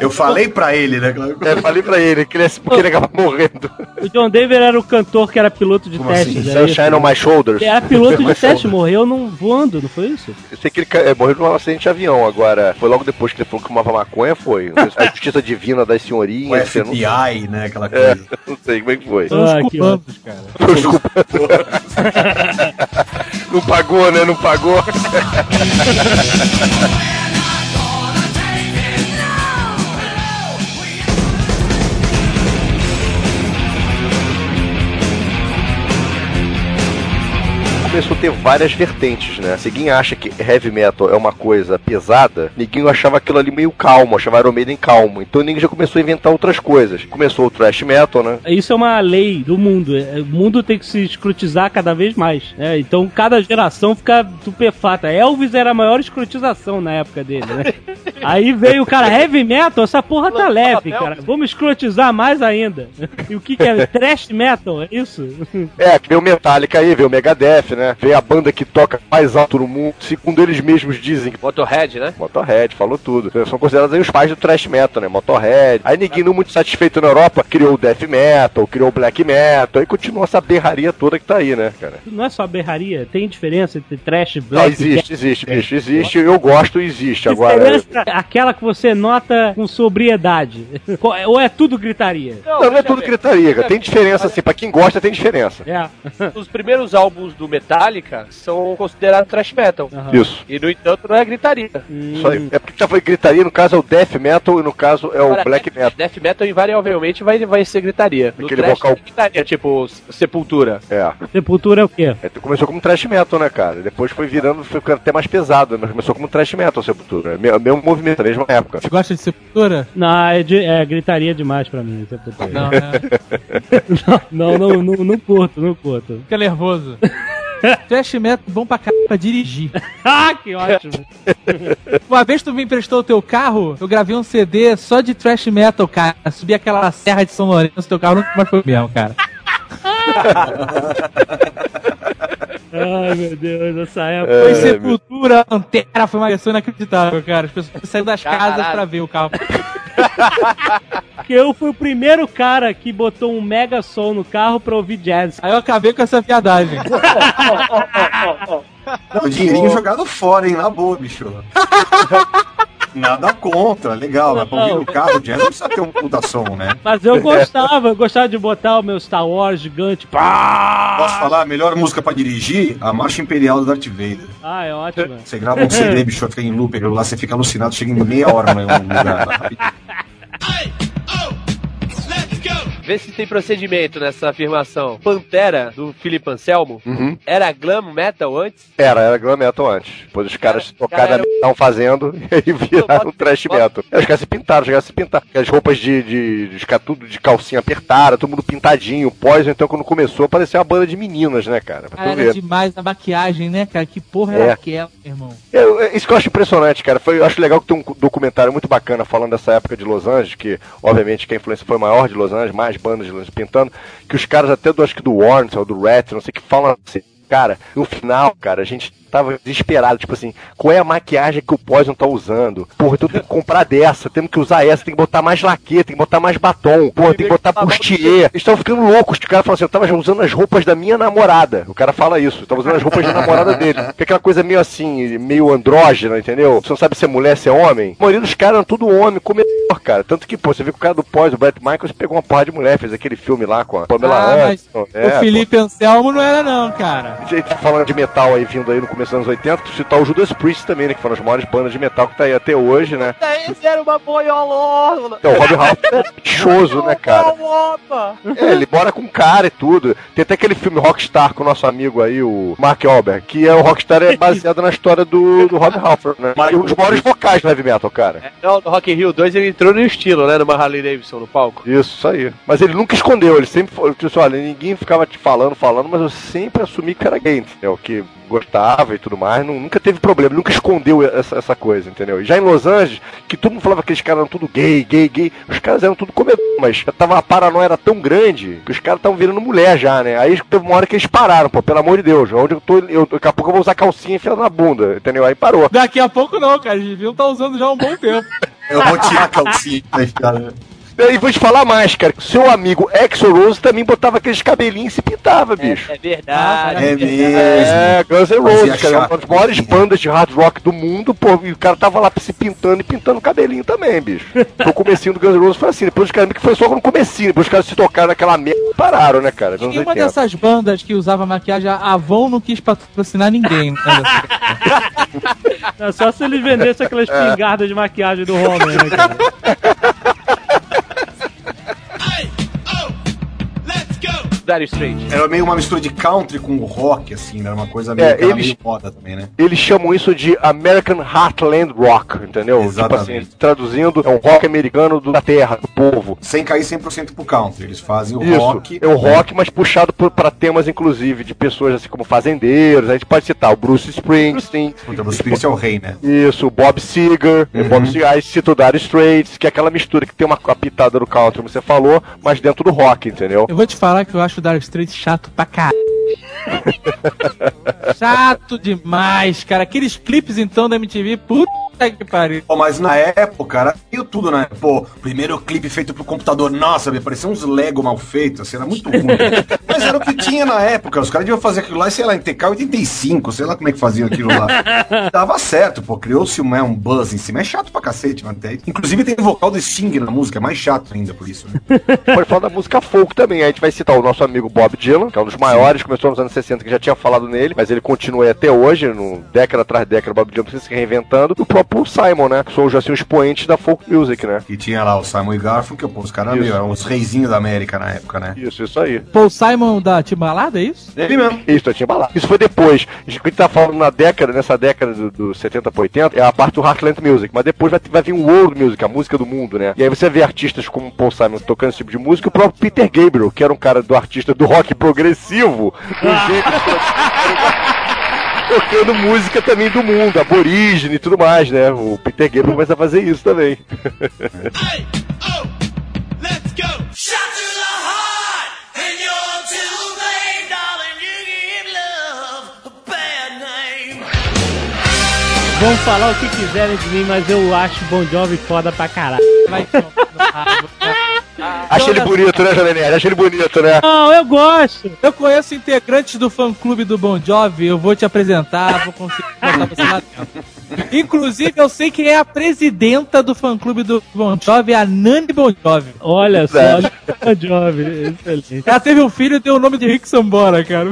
Eu falei pra ele, né? É, falei pra ele que ele, porque ele acaba morrendo. O John Denver era o cantor que era piloto de Como testes. assim? Era isso? Sunshine on my shoulders. Ele era piloto (laughs) de teste, morreu num, voando, não foi isso? Eu sei que ele é, morreu num acidente de avião, agora foi logo depois que ele falou que fumava maconha, foi. A (laughs) justiça divina das O senhorinhas, não, FBI, né? Aquela é, coisa. (laughs) não sei como é que foi. São Ah, cubanos, cara. Desculpa. não pagou, né? Não pagou. Começou a ter várias vertentes, né? Se ninguém acha que heavy metal é uma coisa pesada, ninguém achava aquilo ali meio calmo, achava Iron Maiden calmo. Então ninguém já começou a inventar outras coisas. Começou o thrash metal, né? Isso é uma lei do mundo. é, O mundo tem que se escrutizar cada vez mais. né? Então cada geração fica estupefata. Elvis era a maior escrutização na época dele, né? (laughs) Aí veio o cara, heavy metal, essa porra tá leve, cara. Vamos escrotizar mais ainda. (laughs) E o que, que é? Thrash metal, é isso? É, que veio o Metallica aí, veio o Megadeth, né? Veio a banda que toca mais alto no mundo, segundo eles mesmos dizem. Motorhead, né? Motorhead, falou tudo. São considerados aí os pais do thrash metal, né? Motorhead. Aí ninguém não muito satisfeito na Europa, criou o death metal, criou o black metal, aí continua essa berraria toda que tá aí, né, cara? Não é só berraria, tem diferença entre trash, Não, black existe, existe, bicho, existe, eu gosto e existe. Agora, Diferença aquela que você nota com sobriedade. Ou é tudo gritaria? não, não é tudo gritaria, cara. Tem diferença, assim, pra quem gosta tem diferença. É. Os primeiros álbuns do Metallica são considerados thrash metal. Aham. Isso. E, no entanto, não é gritaria. Aí. É porque já foi gritaria, no caso é o death metal e no caso é o Agora, black death, metal. Death metal, invariavelmente, vai, vai ser gritaria. No Aquele thrash vocal- é gritaria, tipo Sepultura. É. Sepultura é o quê? É, começou como thrash metal, né, cara? Depois foi virando, foi ficando até mais pesado, mas começou como thrash metal, Sepultura. É me- mesmo movimento, mesma época. Você gosta de sepultura? Não, é, de- é gritaria demais pra mim, Sepultura. Não, (laughs) né? Não, não, não, não, não curto, não curto. Fica nervoso. (laughs) Trash metal bom pra caralho pra dirigir. (laughs) Ah, que ótimo. Uma vez tu me emprestou o teu carro, eu gravei um CD só de trash metal, cara. Subi aquela serra de São Lourenço, teu carro nunca mais foi mesmo, cara. (laughs) Ai, meu Deus, essa época. Foi É, sepultura, antera, foi uma questão inacreditável, cara. As pessoas saíram das casas Caralho. pra ver o carro. Eu fui o primeiro cara que botou um mega som no carro pra ouvir jazz. Aí eu acabei com essa viadagem. O dinheirinho jogado fora, hein? Na boa, bicho. (laughs) Nada contra, legal, mas pra ouvir no carro, jazz não precisa ter um puta som, né? Mas eu gostava, eu gostava de botar o meu Star Wars gigante. Pá! Posso falar, a melhor música pra dirigir? A Marcha Imperial do Darth Vader. Ah, é ótimo. Você grava um CD, bicho, fica em loop, lá você fica alucinado, chega em meia hora no lugar. lá. (laughs) Vê se tem procedimento nessa afirmação. Pantera, do Felipe Anselmo, Uhum. era glam metal antes? Era, era glam metal antes. Depois os caras tocaram cara, a estavam fazendo (laughs) e aí viraram um trash metal. Os caras se pintaram, chegaram a se pintar. As roupas de, de, de, ficar tudo de calcinha apertada, todo mundo pintadinho. Pós, então, quando começou, parecia uma banda de meninas, né, cara? Pra Cara, tu era demais a maquiagem, né, cara? Que porra É. era aquela, meu irmão? Eu- é isso que eu acho impressionante, cara. Foi, eu acho legal que tem um documentário muito bacana falando dessa época de Los Angeles, que obviamente que a influência foi maior de Los Angeles, mais bandas pintando, que os caras até do acho que do Warren, ou do Rat, não sei que falam assim, cara, no final, cara, a gente tava desesperado, tipo assim, qual é a maquiagem que o Poison tá usando? Porra, então tem que comprar dessa, temos que usar essa, tem que botar mais laque, tem que botar mais batom, porra, tem que botar bustier. Eles estavam ficando loucos, o cara fala assim, eu tava usando as roupas da minha namorada. O cara fala isso, eu tava usando as roupas da namorada dele. (laughs) Que é aquela coisa meio assim, meio andrógena, entendeu? Você não sabe se é mulher, se é homem. A maioria dos caras eram tudo homem, comedor, cara. Tanto que, pô, você viu que o cara do pós, o Brett Michaels, pegou uma porra de mulher, fez aquele filme lá com a Pamela Ah, mas Anderson. É, o Felipe Anselmo não era, não, cara. a gente tá falando de metal aí, vindo aí no começo dos anos 80, que citar o Judas Priest também, né? Que foram as maiores bandas de metal que tá aí até hoje, né? Esse era uma boiolona. Então, o Rob Halford (laughs) é bichoso, né, cara? É, ele mora com cara e tudo. Tem até aquele filme Rockstar com o nosso amigo aí, o Mark Wahlberg, que é o Rockstar é baseado na história do, do Rob Halford, né? E os maiores vocais do heavy metal, cara. Não, no Rock in Rio 2 ele entrou no estilo, né? Numa Harley Davidson no palco. Isso, isso aí. Mas ele nunca escondeu, ele sempre foi, disse, olha, ninguém ficava te falando, falando, mas eu sempre assumi que era gay, entendeu? Que gostava e tudo mais, nu- nunca teve problema, nunca escondeu essa, essa coisa, entendeu? E já em Los Angeles, que todo mundo falava que aqueles caras eram tudo gay, gay, gay, os caras eram tudo comedor, mas já tava, a paranoia era tão grande que os caras estavam virando mulher já, né? Aí teve uma hora que eles pararam, pô, pelo amor de Deus, onde eu tô, eu, daqui a pouco eu vou usar calcinha enfiada na bunda, entendeu? Aí parou. Daqui a pouco não, cara. Eles deviam estar usando já há um bom tempo. (laughs) Eu vou tirar a calcinha. né, cara? E vou te falar mais, cara, seu amigo Exo Rose também botava aqueles cabelinhos e se pintava, bicho. É verdade. É mesmo. É, Guns N' Roses, cara, uma chato. das maiores bandas de hard rock do mundo, pô, e o cara tava lá se pintando e pintando o cabelinho também, bicho. O comecinho do Guns N' Roses foi assim, depois os caras que foi só no comecinho, depois os caras se tocaram naquela merda e pararam, né, cara? E uma 80. dessas bandas que usava maquiagem, a Avon não quis patrocinar ninguém. Né? (laughs) É só se eles vendessem aquelas pingardas de maquiagem do Homer, né, cara? (laughs) Dire Straits. Era meio uma mistura de country com rock, assim, né? Era uma coisa meio, É, que era eles- meio moda também, né? Eles chamam isso de American Heartland Rock, entendeu? Exatamente. Tipo assim, traduzindo, é um rock americano do- da terra, do povo. Sem cair 100% pro country. Eles fazem o Isso, rock. é o rock, mas puxado por, pra temas, inclusive, de pessoas assim como fazendeiros. A gente pode citar o Bruce Springsteen, Puta, o Spirit é o rei, né? Isso, o Bob Seger, o Uhum. Bob Seger, aí cita o Dire Straits, que é aquela mistura que tem uma pitada do country, como você falou, mas dentro do rock, entendeu? Eu vou te falar que eu acho o Dark Straits chato pra caralho. (laughs) chato demais, cara. Aqueles clipes então da MTV, puta que pariu. Pô, mas na época era meio tudo, né? Pô, primeiro clipe feito pro computador, nossa, me parecia uns Lego mal feitos, assim, era muito ruim. (laughs) mas era o que tinha na época, os caras deviam fazer aquilo lá, sei lá, em TK 85, sei lá como é que faziam aquilo lá. (laughs) Dava certo, pô, criou-se um, um buzz em cima, é chato pra cacete, mano. Tem- Inclusive tem vocal do Sting na música, é mais chato ainda por isso, né? Pode falar da música folk também, aí a gente vai citar o nosso amigo Bob Dylan, que é um dos maiores, começou nos anos 60, que já tinha falado nele, mas ele continua aí até hoje, no década atrás década, o Bob Dylan precisa se reinventando, e o próprio Simon, né, que são já assim, os expoentes da folk music, né? E tinha lá o Simon e Garfunkel, que pô, os caras eram os reizinhos da América na época, né? Isso, isso aí. Paul Simon da Timbalada, é isso? Ele mesmo. Isso, eu tinha balado. Isso foi depois. A gente tá falando na década, nessa década do, do 70 pra 80, é a parte do Heartland Music. Mas depois vai, vai vir o World Music, a música do mundo, né? E aí você vê artistas como Paul Simon tocando esse tipo de música, e o próprio Peter Gabriel, que era um cara do artista do rock progressivo, (laughs) um jeito tocando música também do mundo, aborígene e tudo mais, né? O Peter Gabriel começa a fazer isso também. Bad name. Vão falar o que quiserem de mim, mas eu acho Bon Jovi foda pra caralho. Vai tomar no rabo, cara. Acha ele bonito, né, Jovem? Acha ele bonito, né? Não, eu gosto. Eu conheço integrantes do fã clube do Bon Jovi, eu vou te apresentar, vou conseguir (laughs) botar você lá dentro. Inclusive, eu sei quem é a presidenta do fã-clube do Bon Jovi, a Nani Bon Jovi. Olha só, Bon Jovi, excelente. Ela teve um filho e deu o nome de Rick Sambora, cara.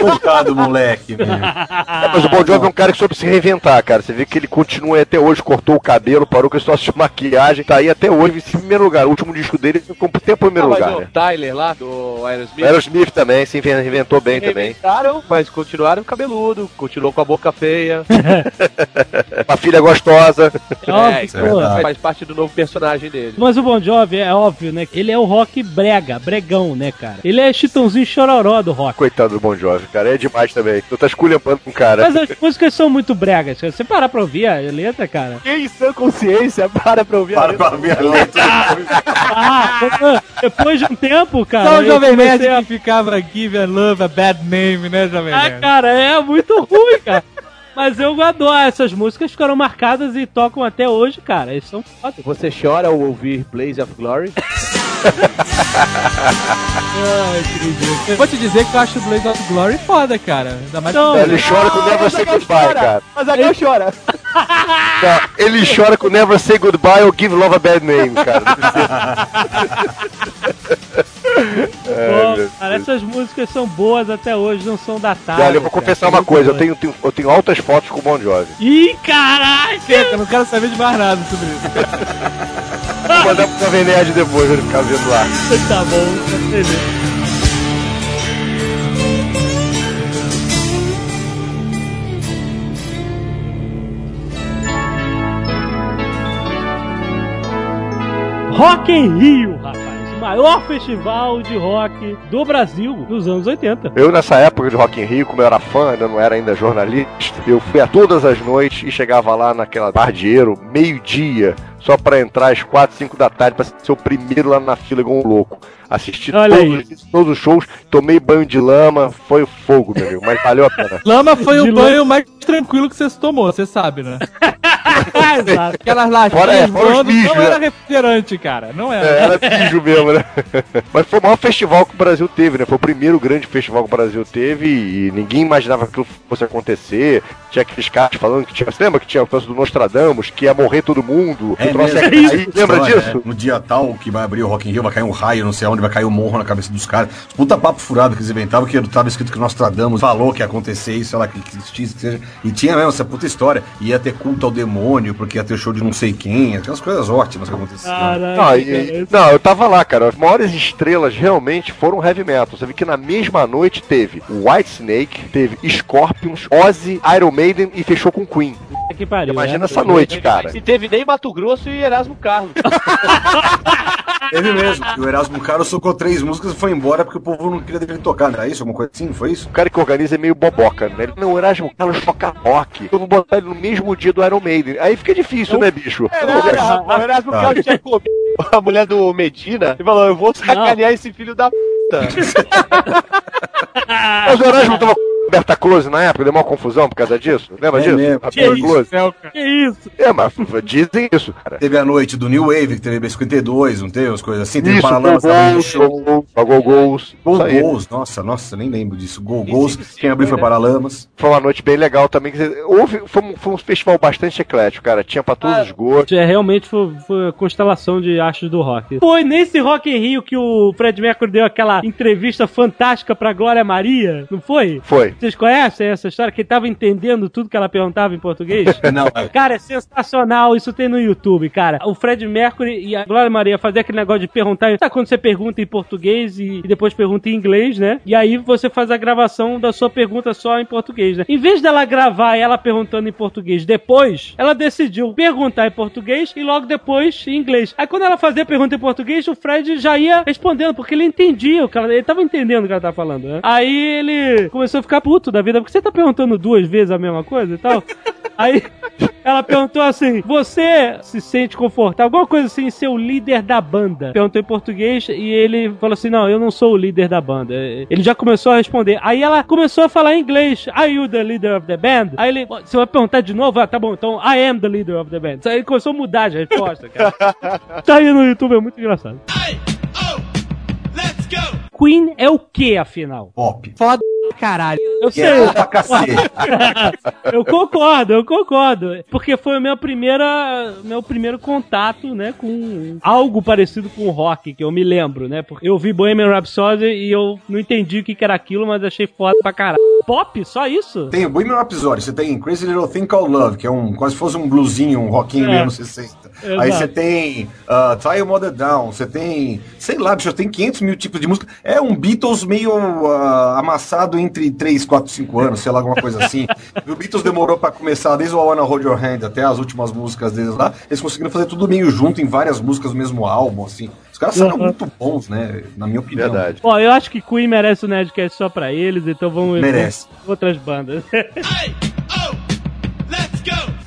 Coitado, moleque. meu. É, mas o Bon Jovi é um cara que soube se reinventar, cara. Você vê que ele continua aí até hoje, cortou o cabelo, parou com esse negócio de maquiagem, tá aí até hoje em primeiro lugar. O último disco dele ficou tempo em primeiro Ah, mas lugar, o né? Tyler lá, do Aerosmith. Aerosmith também, se inven- inventou bem também. Mas continuaram cabeludo, continuou com a boca feia. (laughs) Uma filha gostosa. É óbvio, isso é pô. faz parte do novo personagem dele. Mas o Bon Jovi é óbvio, né? Ele é o rock brega, bregão, né, cara? Ele é chitãozinho chororó do rock. Coitado do Bon Jovi, cara. É demais também. Tu tá esculhambando com o cara. Mas as músicas são muito bregas. Se você parar pra ouvir a letra, cara. Quem em sã consciência para pra ouvir Para pra ver a letra. Ah, quando- depois de um tempo, cara. Só o Jovem Nerd a- que ficava Give a Love a Bad Name, né, Jovem Ah, Nerd? cara, é muito ruim, cara. Mas eu adoro. Essas músicas ficaram marcadas e tocam até hoje, cara. Eles são foda. Você chora ao ouvir Blaze of Glory? (laughs) Ai, vou te dizer que eu acho o Blaze of Glory foda, cara. Ainda mais Não. que... Ele chora com Never Say Goodbye, cara. Mas agora chora. Não, ele chora com Never Say Goodbye ou Give Love a Bad Name, cara. (laughs) Pô, meu cara, essas músicas são boas até hoje, não são datadas. Olha, eu vou confessar cara. uma coisa, eu tenho, tenho- eu tenho altas fotos com o Bon Jovi. Ih, caralho! Eu não quero saber de mais nada sobre isso. Vou mandar pro Jovem Nerd depois, pra ele ficar vendo lá. (laughs) Tá bom, tá beleza. Rock em Rio, rapaz. Maior festival de rock do Brasil dos anos 80. Eu, nessa época de Rock in Rio, como eu era fã, ainda não era ainda jornalista, eu fui a todas as noites e chegava lá naquela bardieiro, meio-dia, só pra entrar às 4, 5 da tarde, pra ser o primeiro lá na fila igual um louco. Assisti todos, os- todos os shows, tomei banho de lama, foi fogo, meu amigo, mas valeu a pena. (laughs) Lama foi De o lama. banho mais tranquilo que você tomou, você sabe, né? (laughs) Exato. Aquelas latinhas Fora- é, fora bichos, não era né? refrigerante, cara. Não era. É, era bicho mesmo, né? (laughs) Mas foi o maior festival que o Brasil teve, né? Foi o primeiro grande festival que o Brasil teve e ninguém imaginava que aquilo fosse acontecer. Tinha aqueles caras falando que tinha. Você lembra que tinha o caso do Nostradamus, que ia morrer todo mundo? É mesmo. cair. Lembra História, disso? é. No dia tal que vai abrir o Rock in Rio, vai cair um raio, não sei vai cair um morro na cabeça dos caras. Puta papo furado que eles inventavam, que tava escrito que Nostradamus falou que ia acontecer isso, sei lá, que, existisse, que seja. E tinha mesmo essa puta história. Ia ter culto ao demônio, porque ia ter show de não sei quem, aquelas coisas ótimas que aconteciam. Caralho, Não, e- não, eu tava lá, cara. As maiores estrelas realmente foram heavy metal. Você viu que na mesma noite teve White Snake, teve Scorpions, Ozzy, Iron Maiden e fechou com Queen. que pariu. Imagina né? essa noite, cara. E teve nem Mato Grosso e Erasmo Carlos. (laughs) Teve mesmo. E o Erasmo Carlos socou três músicas e foi embora porque o povo não queria deixar ele tocar, não era isso? Alguma coisa assim? Não foi isso? O cara que organiza é meio boboca, né? Ele, não, o Erasmo Carlos toca rock. Eu vou botar ele no mesmo dia do Iron Maiden. Aí fica difícil, né, bicho? o Erasmo Ah. Carlos tinha comido (laughs) a mulher do Medina e falou: Eu vou sacanear esse filho da puta. (laughs) Mas o Erasmo tava com Berta Close na época, deu uma confusão por causa disso. Lembra É disso? mesmo. A Que Berta isso? Close. Céu, cara. Que isso? É, mas dizem isso, cara. Teve a noite do New Wave, que teve B52, não teve? As coisas assim. Teve Isso, Paralamas também no show. Gol Goals, Gol Goals. Gol Isso aí. Goals, nossa, nossa, nem lembro disso. Gol é impossível, quem abriu foi né? Paralamas. Foi uma noite bem legal também. Houve, foi, um, foi um festival bastante eclético, cara. Tinha pra todos Ah, os gostos. É, realmente foi, foi a constelação de astros do rock. Foi nesse Rock in Rio que o Fred Mercury deu aquela entrevista fantástica pra Glória Maria, não foi? Foi. Vocês conhecem essa história? Que ele tava entendendo tudo que ela perguntava em português? (laughs) Não, é. Cara, é sensacional. Isso tem no YouTube, cara. O Fred Mercury e a Glória Maria fazer aquele negócio de perguntar. Sabe quando você pergunta em português e, e depois pergunta em inglês, né? E aí você faz a gravação da sua pergunta só em português, né? Em vez dela gravar ela perguntando em português depois, ela decidiu perguntar em português e logo depois em inglês. Aí quando ela fazia a pergunta em português, o Fred já ia respondendo, porque ele entendia o que ela. Ele tava entendendo o que ela tava falando, né? Aí ele começou a ficar puto da vida, porque você tá perguntando duas vezes a mesma coisa e tal. (laughs) Aí ela perguntou assim: Você se sente confortável? Alguma coisa assim, ser o líder da banda? Perguntou em português e ele falou assim: Não, eu não sou o líder da banda. Ele já começou a responder. Aí ela começou a falar em inglês: Are you the leader of the band? Aí ele, você vai perguntar de novo? Ah, tá bom, então I am the leader of the band. Aí ele começou a mudar de resposta, cara. (laughs) tá aí no YouTube, é muito engraçado. Queen é o que, afinal? Pop. Foda caralho. Eu sei, (laughs) eu concordo, eu concordo. Porque foi a minha primeira, meu primeiro contato, né, com algo parecido com rock, que eu me lembro, né? Porque eu vi Bohemian Rhapsody e eu não entendi o que era aquilo, mas achei foda pra caralho. Pop? Só isso? Tem o Bohemian Rhapsody, você tem Crazy Little Thing Called Love, que é um quase fosse um bluesinho, um rockinho É. anos 60. Exato. Aí você tem uh, Tie Your Mother Down, você tem, sei lá, bicho, tem 500 mil tipos de música. É um Beatles meio ah, amassado entre 3, 4, 5 anos, sei lá, alguma coisa assim. (laughs) E o Beatles demorou pra começar, desde o I Wanna Hold Your Hand até as últimas músicas deles lá. Eles conseguiram fazer tudo meio junto em várias músicas do mesmo álbum, assim. Os caras são Uhum. muito bons, né? Na minha opinião. Verdade. Ó, eu acho que Queen merece o Nerdcast só pra eles, então vamos Merece. outras bandas.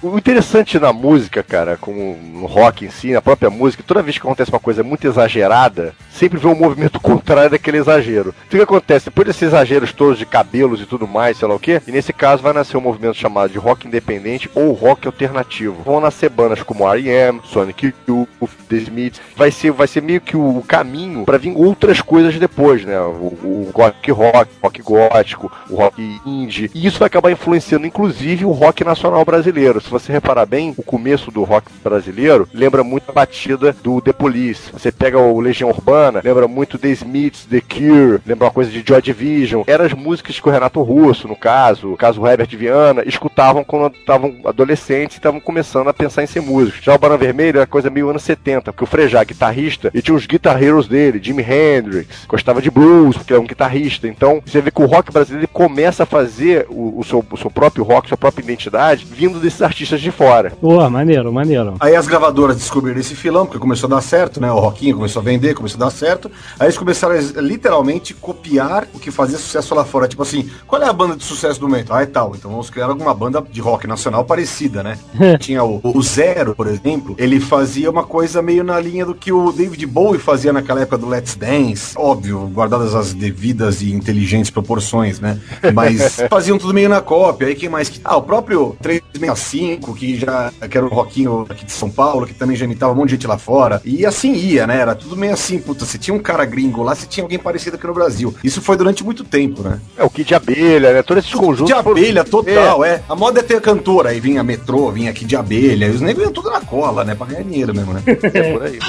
O interessante na música, cara, como no rock em si, na própria música, toda vez que acontece uma coisa muito exagerada, sempre vê um movimento (laughs) contrário daquele exagero. Então o que acontece? Depois desses exageros todos de cabelos e tudo mais, sei lá o quê, e nesse caso vai nascer um movimento chamado de rock independente ou rock alternativo. Vão nascer bandas como R.E.M., Sonic Youth, The Smiths. Vai ser, vai ser meio que o caminho pra vir outras coisas depois, né? O, o rock rock, rock gótico, o rock indie. E isso vai acabar influenciando, inclusive, o rock nacional brasileiro. Se você reparar bem, o começo do rock brasileiro lembra muito a batida do The Police. Você pega o Legião Urbana, lembra muito The Smiths, The Cure, lembra uma coisa de Joy Division. Eram as músicas que o Renato Russo, no caso, no caso o Herbert Viana, escutavam quando estavam adolescentes e estavam começando a pensar em ser músicos. Já o Barão Vermelho era coisa meio anos 70, porque o Frejá, guitarrista, e tinha os guitar heroes dele, Jimi Hendrix, gostava de blues, porque é um guitarrista. Então, você vê que o rock brasileiro começa a fazer o, o seu, o seu próprio rock, sua própria identidade, vindo desses artistas de fora. Pô, maneiro, maneiro. Aí as gravadoras descobriram esse filão, porque começou a dar certo, né? O Rockinho começou a vender, começou a dar certo. Aí eles começaram a literalmente copiar o que fazia sucesso lá fora. Tipo assim, qual é a banda de sucesso do momento? Ah, é tal. Então vamos criar alguma banda de rock nacional parecida, né? (laughs) Tinha o, o Zero, por exemplo, ele fazia uma coisa meio na linha do que o David Bowie fazia naquela época do Let's Dance. Óbvio, guardadas as devidas e inteligentes proporções, né? Mas (laughs) faziam tudo meio na cópia. Aí quem mais que. Ah, o próprio 365, que já que era um rockinho aqui de São Paulo, que também já imitava um monte de gente lá fora. E assim ia, né? Era tudo meio assim, puta, se tinha um cara gringo lá, se tinha alguém parecido aqui no Brasil. Isso foi durante muito tempo, né? É o Kid de Abelha, né? Todos esses conjuntos. De foram- abelha, total, é. A moda é ter cantora, aí vinha metrô, vinha aqui de abelha, e os negros iam tudo na cola, né? Pra ganhar dinheiro mesmo, né? (laughs) É, por aí.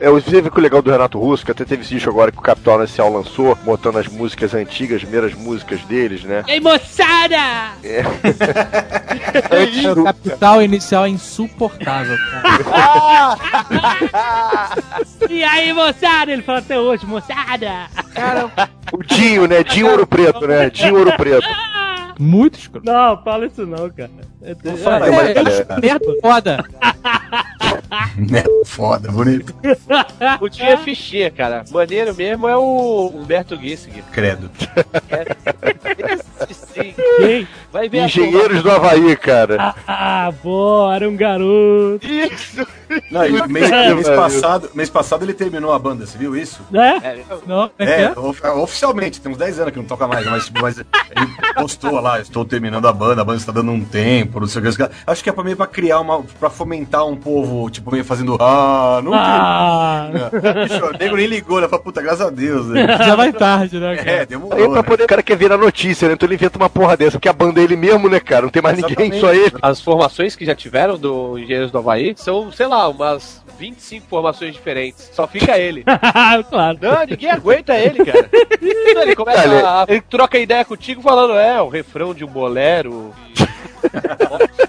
É, você vê que o legal do Renato Russo, que até teve esse disco agora que o Capital Inicial lançou, botando as músicas antigas, as primeiras músicas deles, né? Ei, moçada! Antes O do, capital inicial é insuportável, cara. (laughs) E aí, moçada? Ele fala até hoje, moçada! o Dinho, né? Dinho Ouro Preto, né? Dinho Ouro Preto. Muito escroto. Não, fala isso não, cara. É, fala, é, mas- É, é, merda foda. (laughs) Né? (laughs) Foda, bonito. (laughs) O dia é fichinha, cara. Maneiro mesmo é o Humberto Gissing. Credo. (laughs) Esse sim. Quem? Vai ver Engenheiros do Havaí, cara. Ah, boa, era um garoto. Isso! Não, e (laughs) mês, É, mês passado, mês passado ele terminou a banda, você viu isso? Né? É, Não, é, que É, é? of- oficialmente, tem uns 10 anos que não toca mais, mas, tipo, mas ele postou lá, estou terminando a banda, a banda está dando um tempo, não sei o que. Acho que é pra meio pra criar uma. pra fomentar um povo, tipo, meio fazendo. Ah, não Ah, termina." Bicho, o nego nem ligou, né? Falei, puta, graças a Deus, né? (laughs) Já vai tarde, né, cara? É, Aí demorou. pra né? poder, o cara quer ver a notícia, né? Então ele inventa uma porra dessa, porque a banda é ele mesmo, né, cara? Não tem mais ninguém, Exatamente. só ele. As formações que já tiveram do Engenheiros do Havaí são, sei lá, umas 25 formações diferentes. Só fica ele. (laughs) claro. Não, ninguém aguenta ele, cara. (laughs) Ele começa a, Ele troca ideia contigo falando, é, o refrão de um bolero.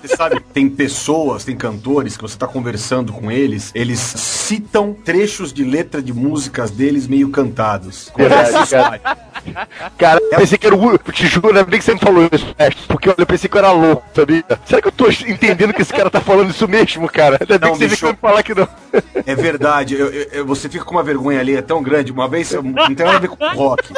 Você sabe, tem pessoas, tem cantores que você tá conversando com eles, eles citam trechos de letra de músicas deles meio cantados. Verdade, cara. Cara, eu pensei que era o. Eu te juro, ainda bem que você me falou isso, é, porque eu pensei que eu era louco, sabia? Será que eu tô entendendo que esse cara tá falando isso mesmo, cara? Ainda bem Não, que você veio me falar que não. É verdade, eu- eu- você fica com uma vergonha ali, é tão grande. Uma vez, eu- não tem nada a ver com rock.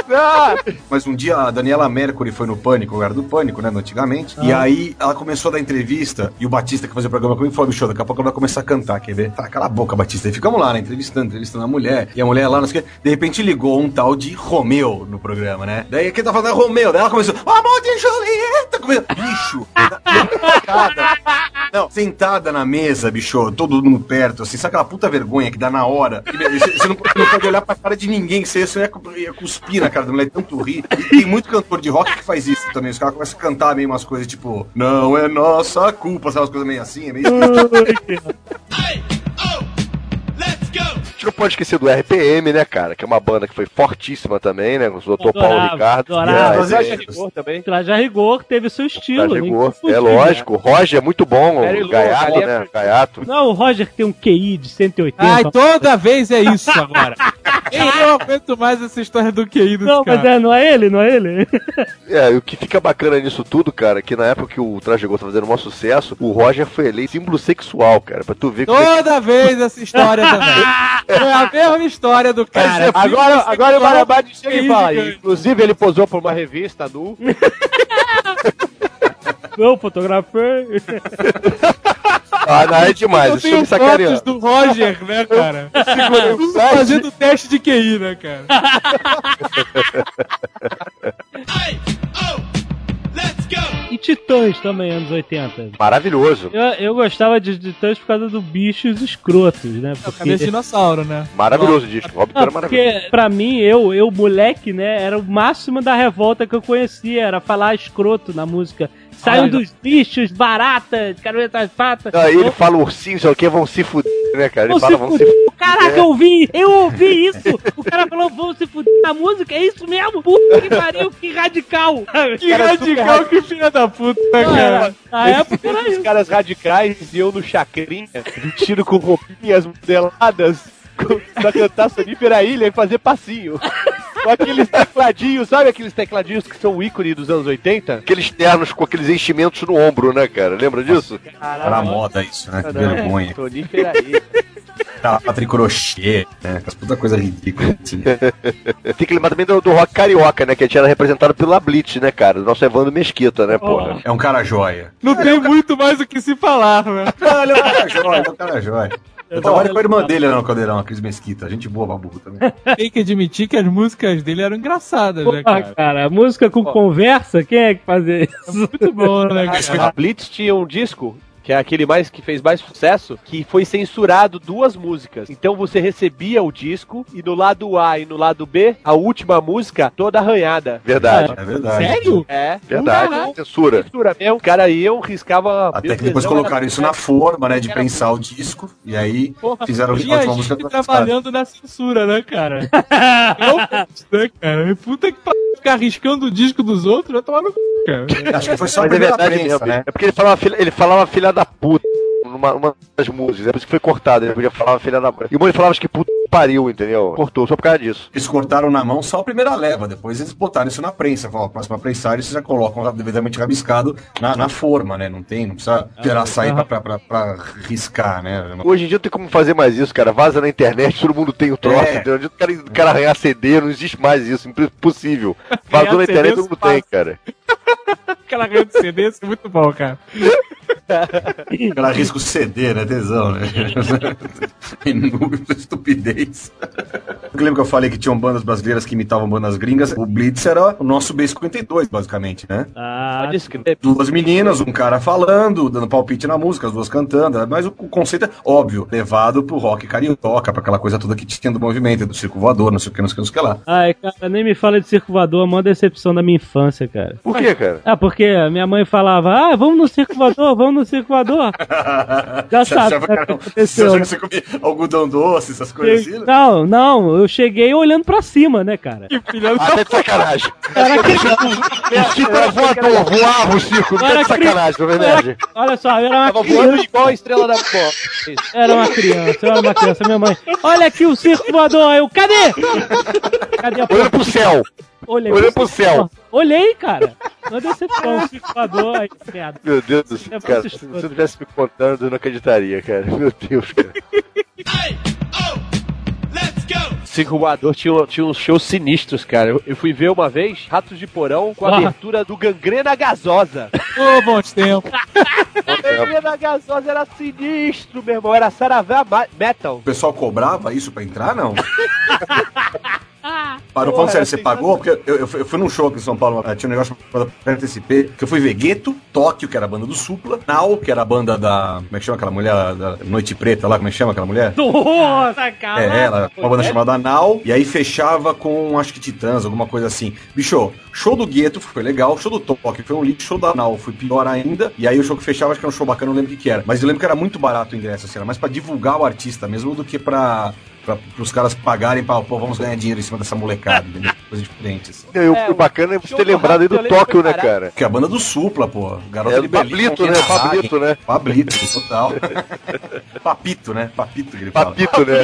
Mas um dia a Daniela Mercury foi no Pânico, eu era do Pânico, né, antigamente. E aí ela começou a dar entrevista, e o Batista que fazia o programa comigo falou, bicho, daqui a pouco ela vai começar a cantar, quer ver? Fala, cala a boca, Batista. E ficamos lá, né, entrevistando, entrevistando a mulher. E a mulher lá, não sei o quê. De repente ligou um tal de Romeu no programa, né? Daí quem tá falando é Romeu. Daí ela começou, amor de Julieta. Bicho. (laughs) Não, sentada na mesa, bicho, todo mundo perto, assim, sabe aquela puta vergonha que dá na hora? Você não, pode- não pode olhar pra cara de ninguém, você, você ia, cuspir na cara da mulher, tanto rir. E tem muito cantor de rock que faz isso também. Os caras começam a cantar meio umas coisas tipo, não é nossa culpa, sabe umas coisas meio assim, é meio. (laughs) A gente não pode esquecer do RPM, né, cara? Que é uma banda que foi fortíssima também, né? Com o Dr. Paulo Ricardo. adorava. É, Mas é- Rigor também. Traje a rigor teve seu estilo. Traje nem Rigor. É né? lógico. O Roger é muito bom. O Gaiato, né? Gaiato. Não, o Roger tem um QI de 180. Ai, toda vez é isso agora. (laughs) Eu não aguento mais essa história do QI dos Não, mas caras. é, não é ele, não é ele. (laughs) É, e o que fica bacana nisso tudo, cara, é que na época que o Traje Rigor tá fazendo o maior sucesso, o Roger foi eleito símbolo sexual, cara. Pra tu ver como é que Toda vez essa história também. (laughs) É a mesma história do cara. Agora, agora o Barabadi chega e fala. gigante. Inclusive, ele posou por uma revista nu. Eu (laughs) fotografei. Ah, não, é demais. Eu tenho fotos sacaneando. do Roger, né, cara? Tudo fazendo teste de QI, né, cara? (laughs) E Titãs também, anos 80. Maravilhoso. Eu, eu gostava de Titãs por causa do bichos escrotos, né? É o cabeça dinossauro, né? Maravilhoso o disco. Robin Não, era maravilhoso. porque pra mim, eu, eu, moleque, né, era o máximo da revolta que eu conhecia, era falar escroto na música. Saiam dos bichos, baratas, carotas patas. Aí ele fala ursinho, sei o que, vão se fuder, né, cara? Ele Vão fala, se vão se fuder. Caraca, eu ouvi! Eu ouvi isso! O cara falou, vamos se fuder na música, é isso mesmo? Puta que pariu, que radical! (laughs) Que radical, que filha da puta, né, cara? Na época era Os isso. caras radicais iam no chacrinha, vestido com roupinhas modeladas, pra cantar Sonífera Ilha e fazer passinho. Com aqueles tecladinhos, sabe aqueles tecladinhos que são o ícone dos anos 80? Aqueles ternos com aqueles enchimentos no ombro, né, cara? Lembra disso? Era moda isso, né? Que vergonha. Sonífera Ilha. Tava Patrick Crochet, né? As puta coisa ridícula. Assim. (laughs) Tem que lembrar também do, do rock carioca, né? Que a gente era representado pela Blitz, né, cara? Do nosso Evandro Mesquita, né, porra? É um cara joia. Não tem muito mais o que se falar, né? Não, ele é um cara joia, é um cara joia. Eu trabalho com a irmã dele lá no Caldeirão, a Cris Mesquita. Gente boa, babu também. (laughs) Tem que admitir que as músicas dele eram engraçadas, né, Porra, cara? cara, música com conversa, quem é que fazia isso? Muito bom, né, (laughs) cara? A Blitz tinha um disco que é aquele mais que fez mais sucesso, que foi censurado duas músicas. Então você recebia o disco e no lado A e no lado B, a última música toda arranhada. Verdade. É verdade. Sério? É. Verdade. Censura. Censura mesmo. O cara iam, riscava. Até que depois colocaram isso na forma, né? De prensar o disco. E aí Porra, fizeram a última música trabalhando na censura, né, cara? (laughs) Não, né, cara? Puta que pariu. Ficar arriscando o disco dos outros, vai tomar no c, cara. Acho que foi só a Mas é primeira verdade prensa, mesmo. né? É porque ele falava, filha, ele falava filha da puta numa uma das músicas. É por isso que foi cortado. Ele podia falar filha da puta. E o Mano falava que puta pariu, entendeu? Cortou só por causa disso. Eles cortaram na mão só a primeira leva, depois eles botaram isso na prensa. Falaram, a próxima prensagem vocês já colocam devidamente rabiscado na, na forma, né? Não tem, não precisa esperar sair pra, pra, pra, pra riscar, né? Hoje em dia não tem como fazer mais isso, cara. Vaza na internet, todo mundo tem o troço, É. entendeu? O cara, o cara arranhar CD, não existe mais isso. Impossível. Vazou na internet, todo mundo tem, cara. Aquela grande CD, isso é muito bom, cara. Ela risca o CD, né? Tesão, né? (laughs) Estupidez. Eu (laughs) lembro que eu falei que tinham bandas brasileiras que imitavam bandas gringas. O Blitz era o nosso B52, basicamente, né? Ah. Duas meninas, um cara falando, dando palpite na música, as duas cantando. Mas o, conceito é óbvio, levado pro rock carioca, pra aquela coisa toda que tinha do movimento, do circo voador, não sei o que, não sei o que, não sei o que lá. Ai, cara, nem me fala de circo voador, a maior decepção da minha infância, cara. Por quê, cara? Ah, porque minha mãe falava, ah, vamos no circo voador, vamos no circo voador. (laughs) Já Você sabe achava o que aconteceu, Você achava né? que você comia algodão doce, essas coisas Não, não, eu cheguei olhando pra cima, né, cara? Filha da Ah, tá de sacanagem. Era que- O circo era voador, voava o circo, não tá Era de sacanagem, não é verdade? Olha só, eu era uma Tava voando criança. igual a estrela da pó. Era uma criança, eu era uma criança, minha mãe. Olha aqui o circo voador, eu, cadê? Cadê a Olhando pro céu. Olhei olhando pro céu. Olhei, cara. Uma decepção, o circo voador, aí, merda. Meu Deus do céu, É cara. Se você tivesse me contando, eu não acreditaria, cara. Meu Deus, cara. Circo Voador tinha, tinha uns shows sinistros, cara. Eu, eu fui ver uma vez Ratos de Porão com a Ah. abertura do Gangrena Gasosa. Ô, bons tempos. (laughs) Gangrena Gasosa era sinistro, meu irmão. Era Saravá Metal. O pessoal cobrava isso pra entrar, não? (laughs) Parou, falando sério, você pagou? Porque eu, eu, fui- eu fui num show aqui em São Paulo, tinha um negócio pra antecipar, que eu fui ver Gueto, Tóquio, que era a banda do Supla, Nau, que era a banda da. Como é que chama aquela mulher? Da Noite Preta lá, como é que chama aquela mulher? (laughs) Nossa, cara. É, ela, uma banda chamada Nau, e aí fechava com, acho que Titãs, alguma coisa assim. Bicho, show do Gueto foi legal, show do Tóquio foi um lixo, show da Nau foi pior ainda, e aí o show que fechava, acho que era um show bacana, eu não lembro o que que era. Mas eu lembro que era muito barato o ingresso, assim, era mais pra divulgar o artista mesmo do que pra... Pra, os caras pagarem pra, pô, vamos ganhar dinheiro em cima dessa molecada, entendeu? (laughs) Coisa diferente, assim. O, É, o bacana é você ter do lembrado aí do lembro Tóquio, né, cara? Que é a banda do Supla, pô. Garota É de. Pablito, né? Pablito, né? Pablito, total. (laughs) Papito, né? Papito que ele fala. Papito, né?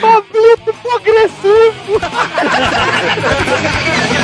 Pablito progressivo! (laughs)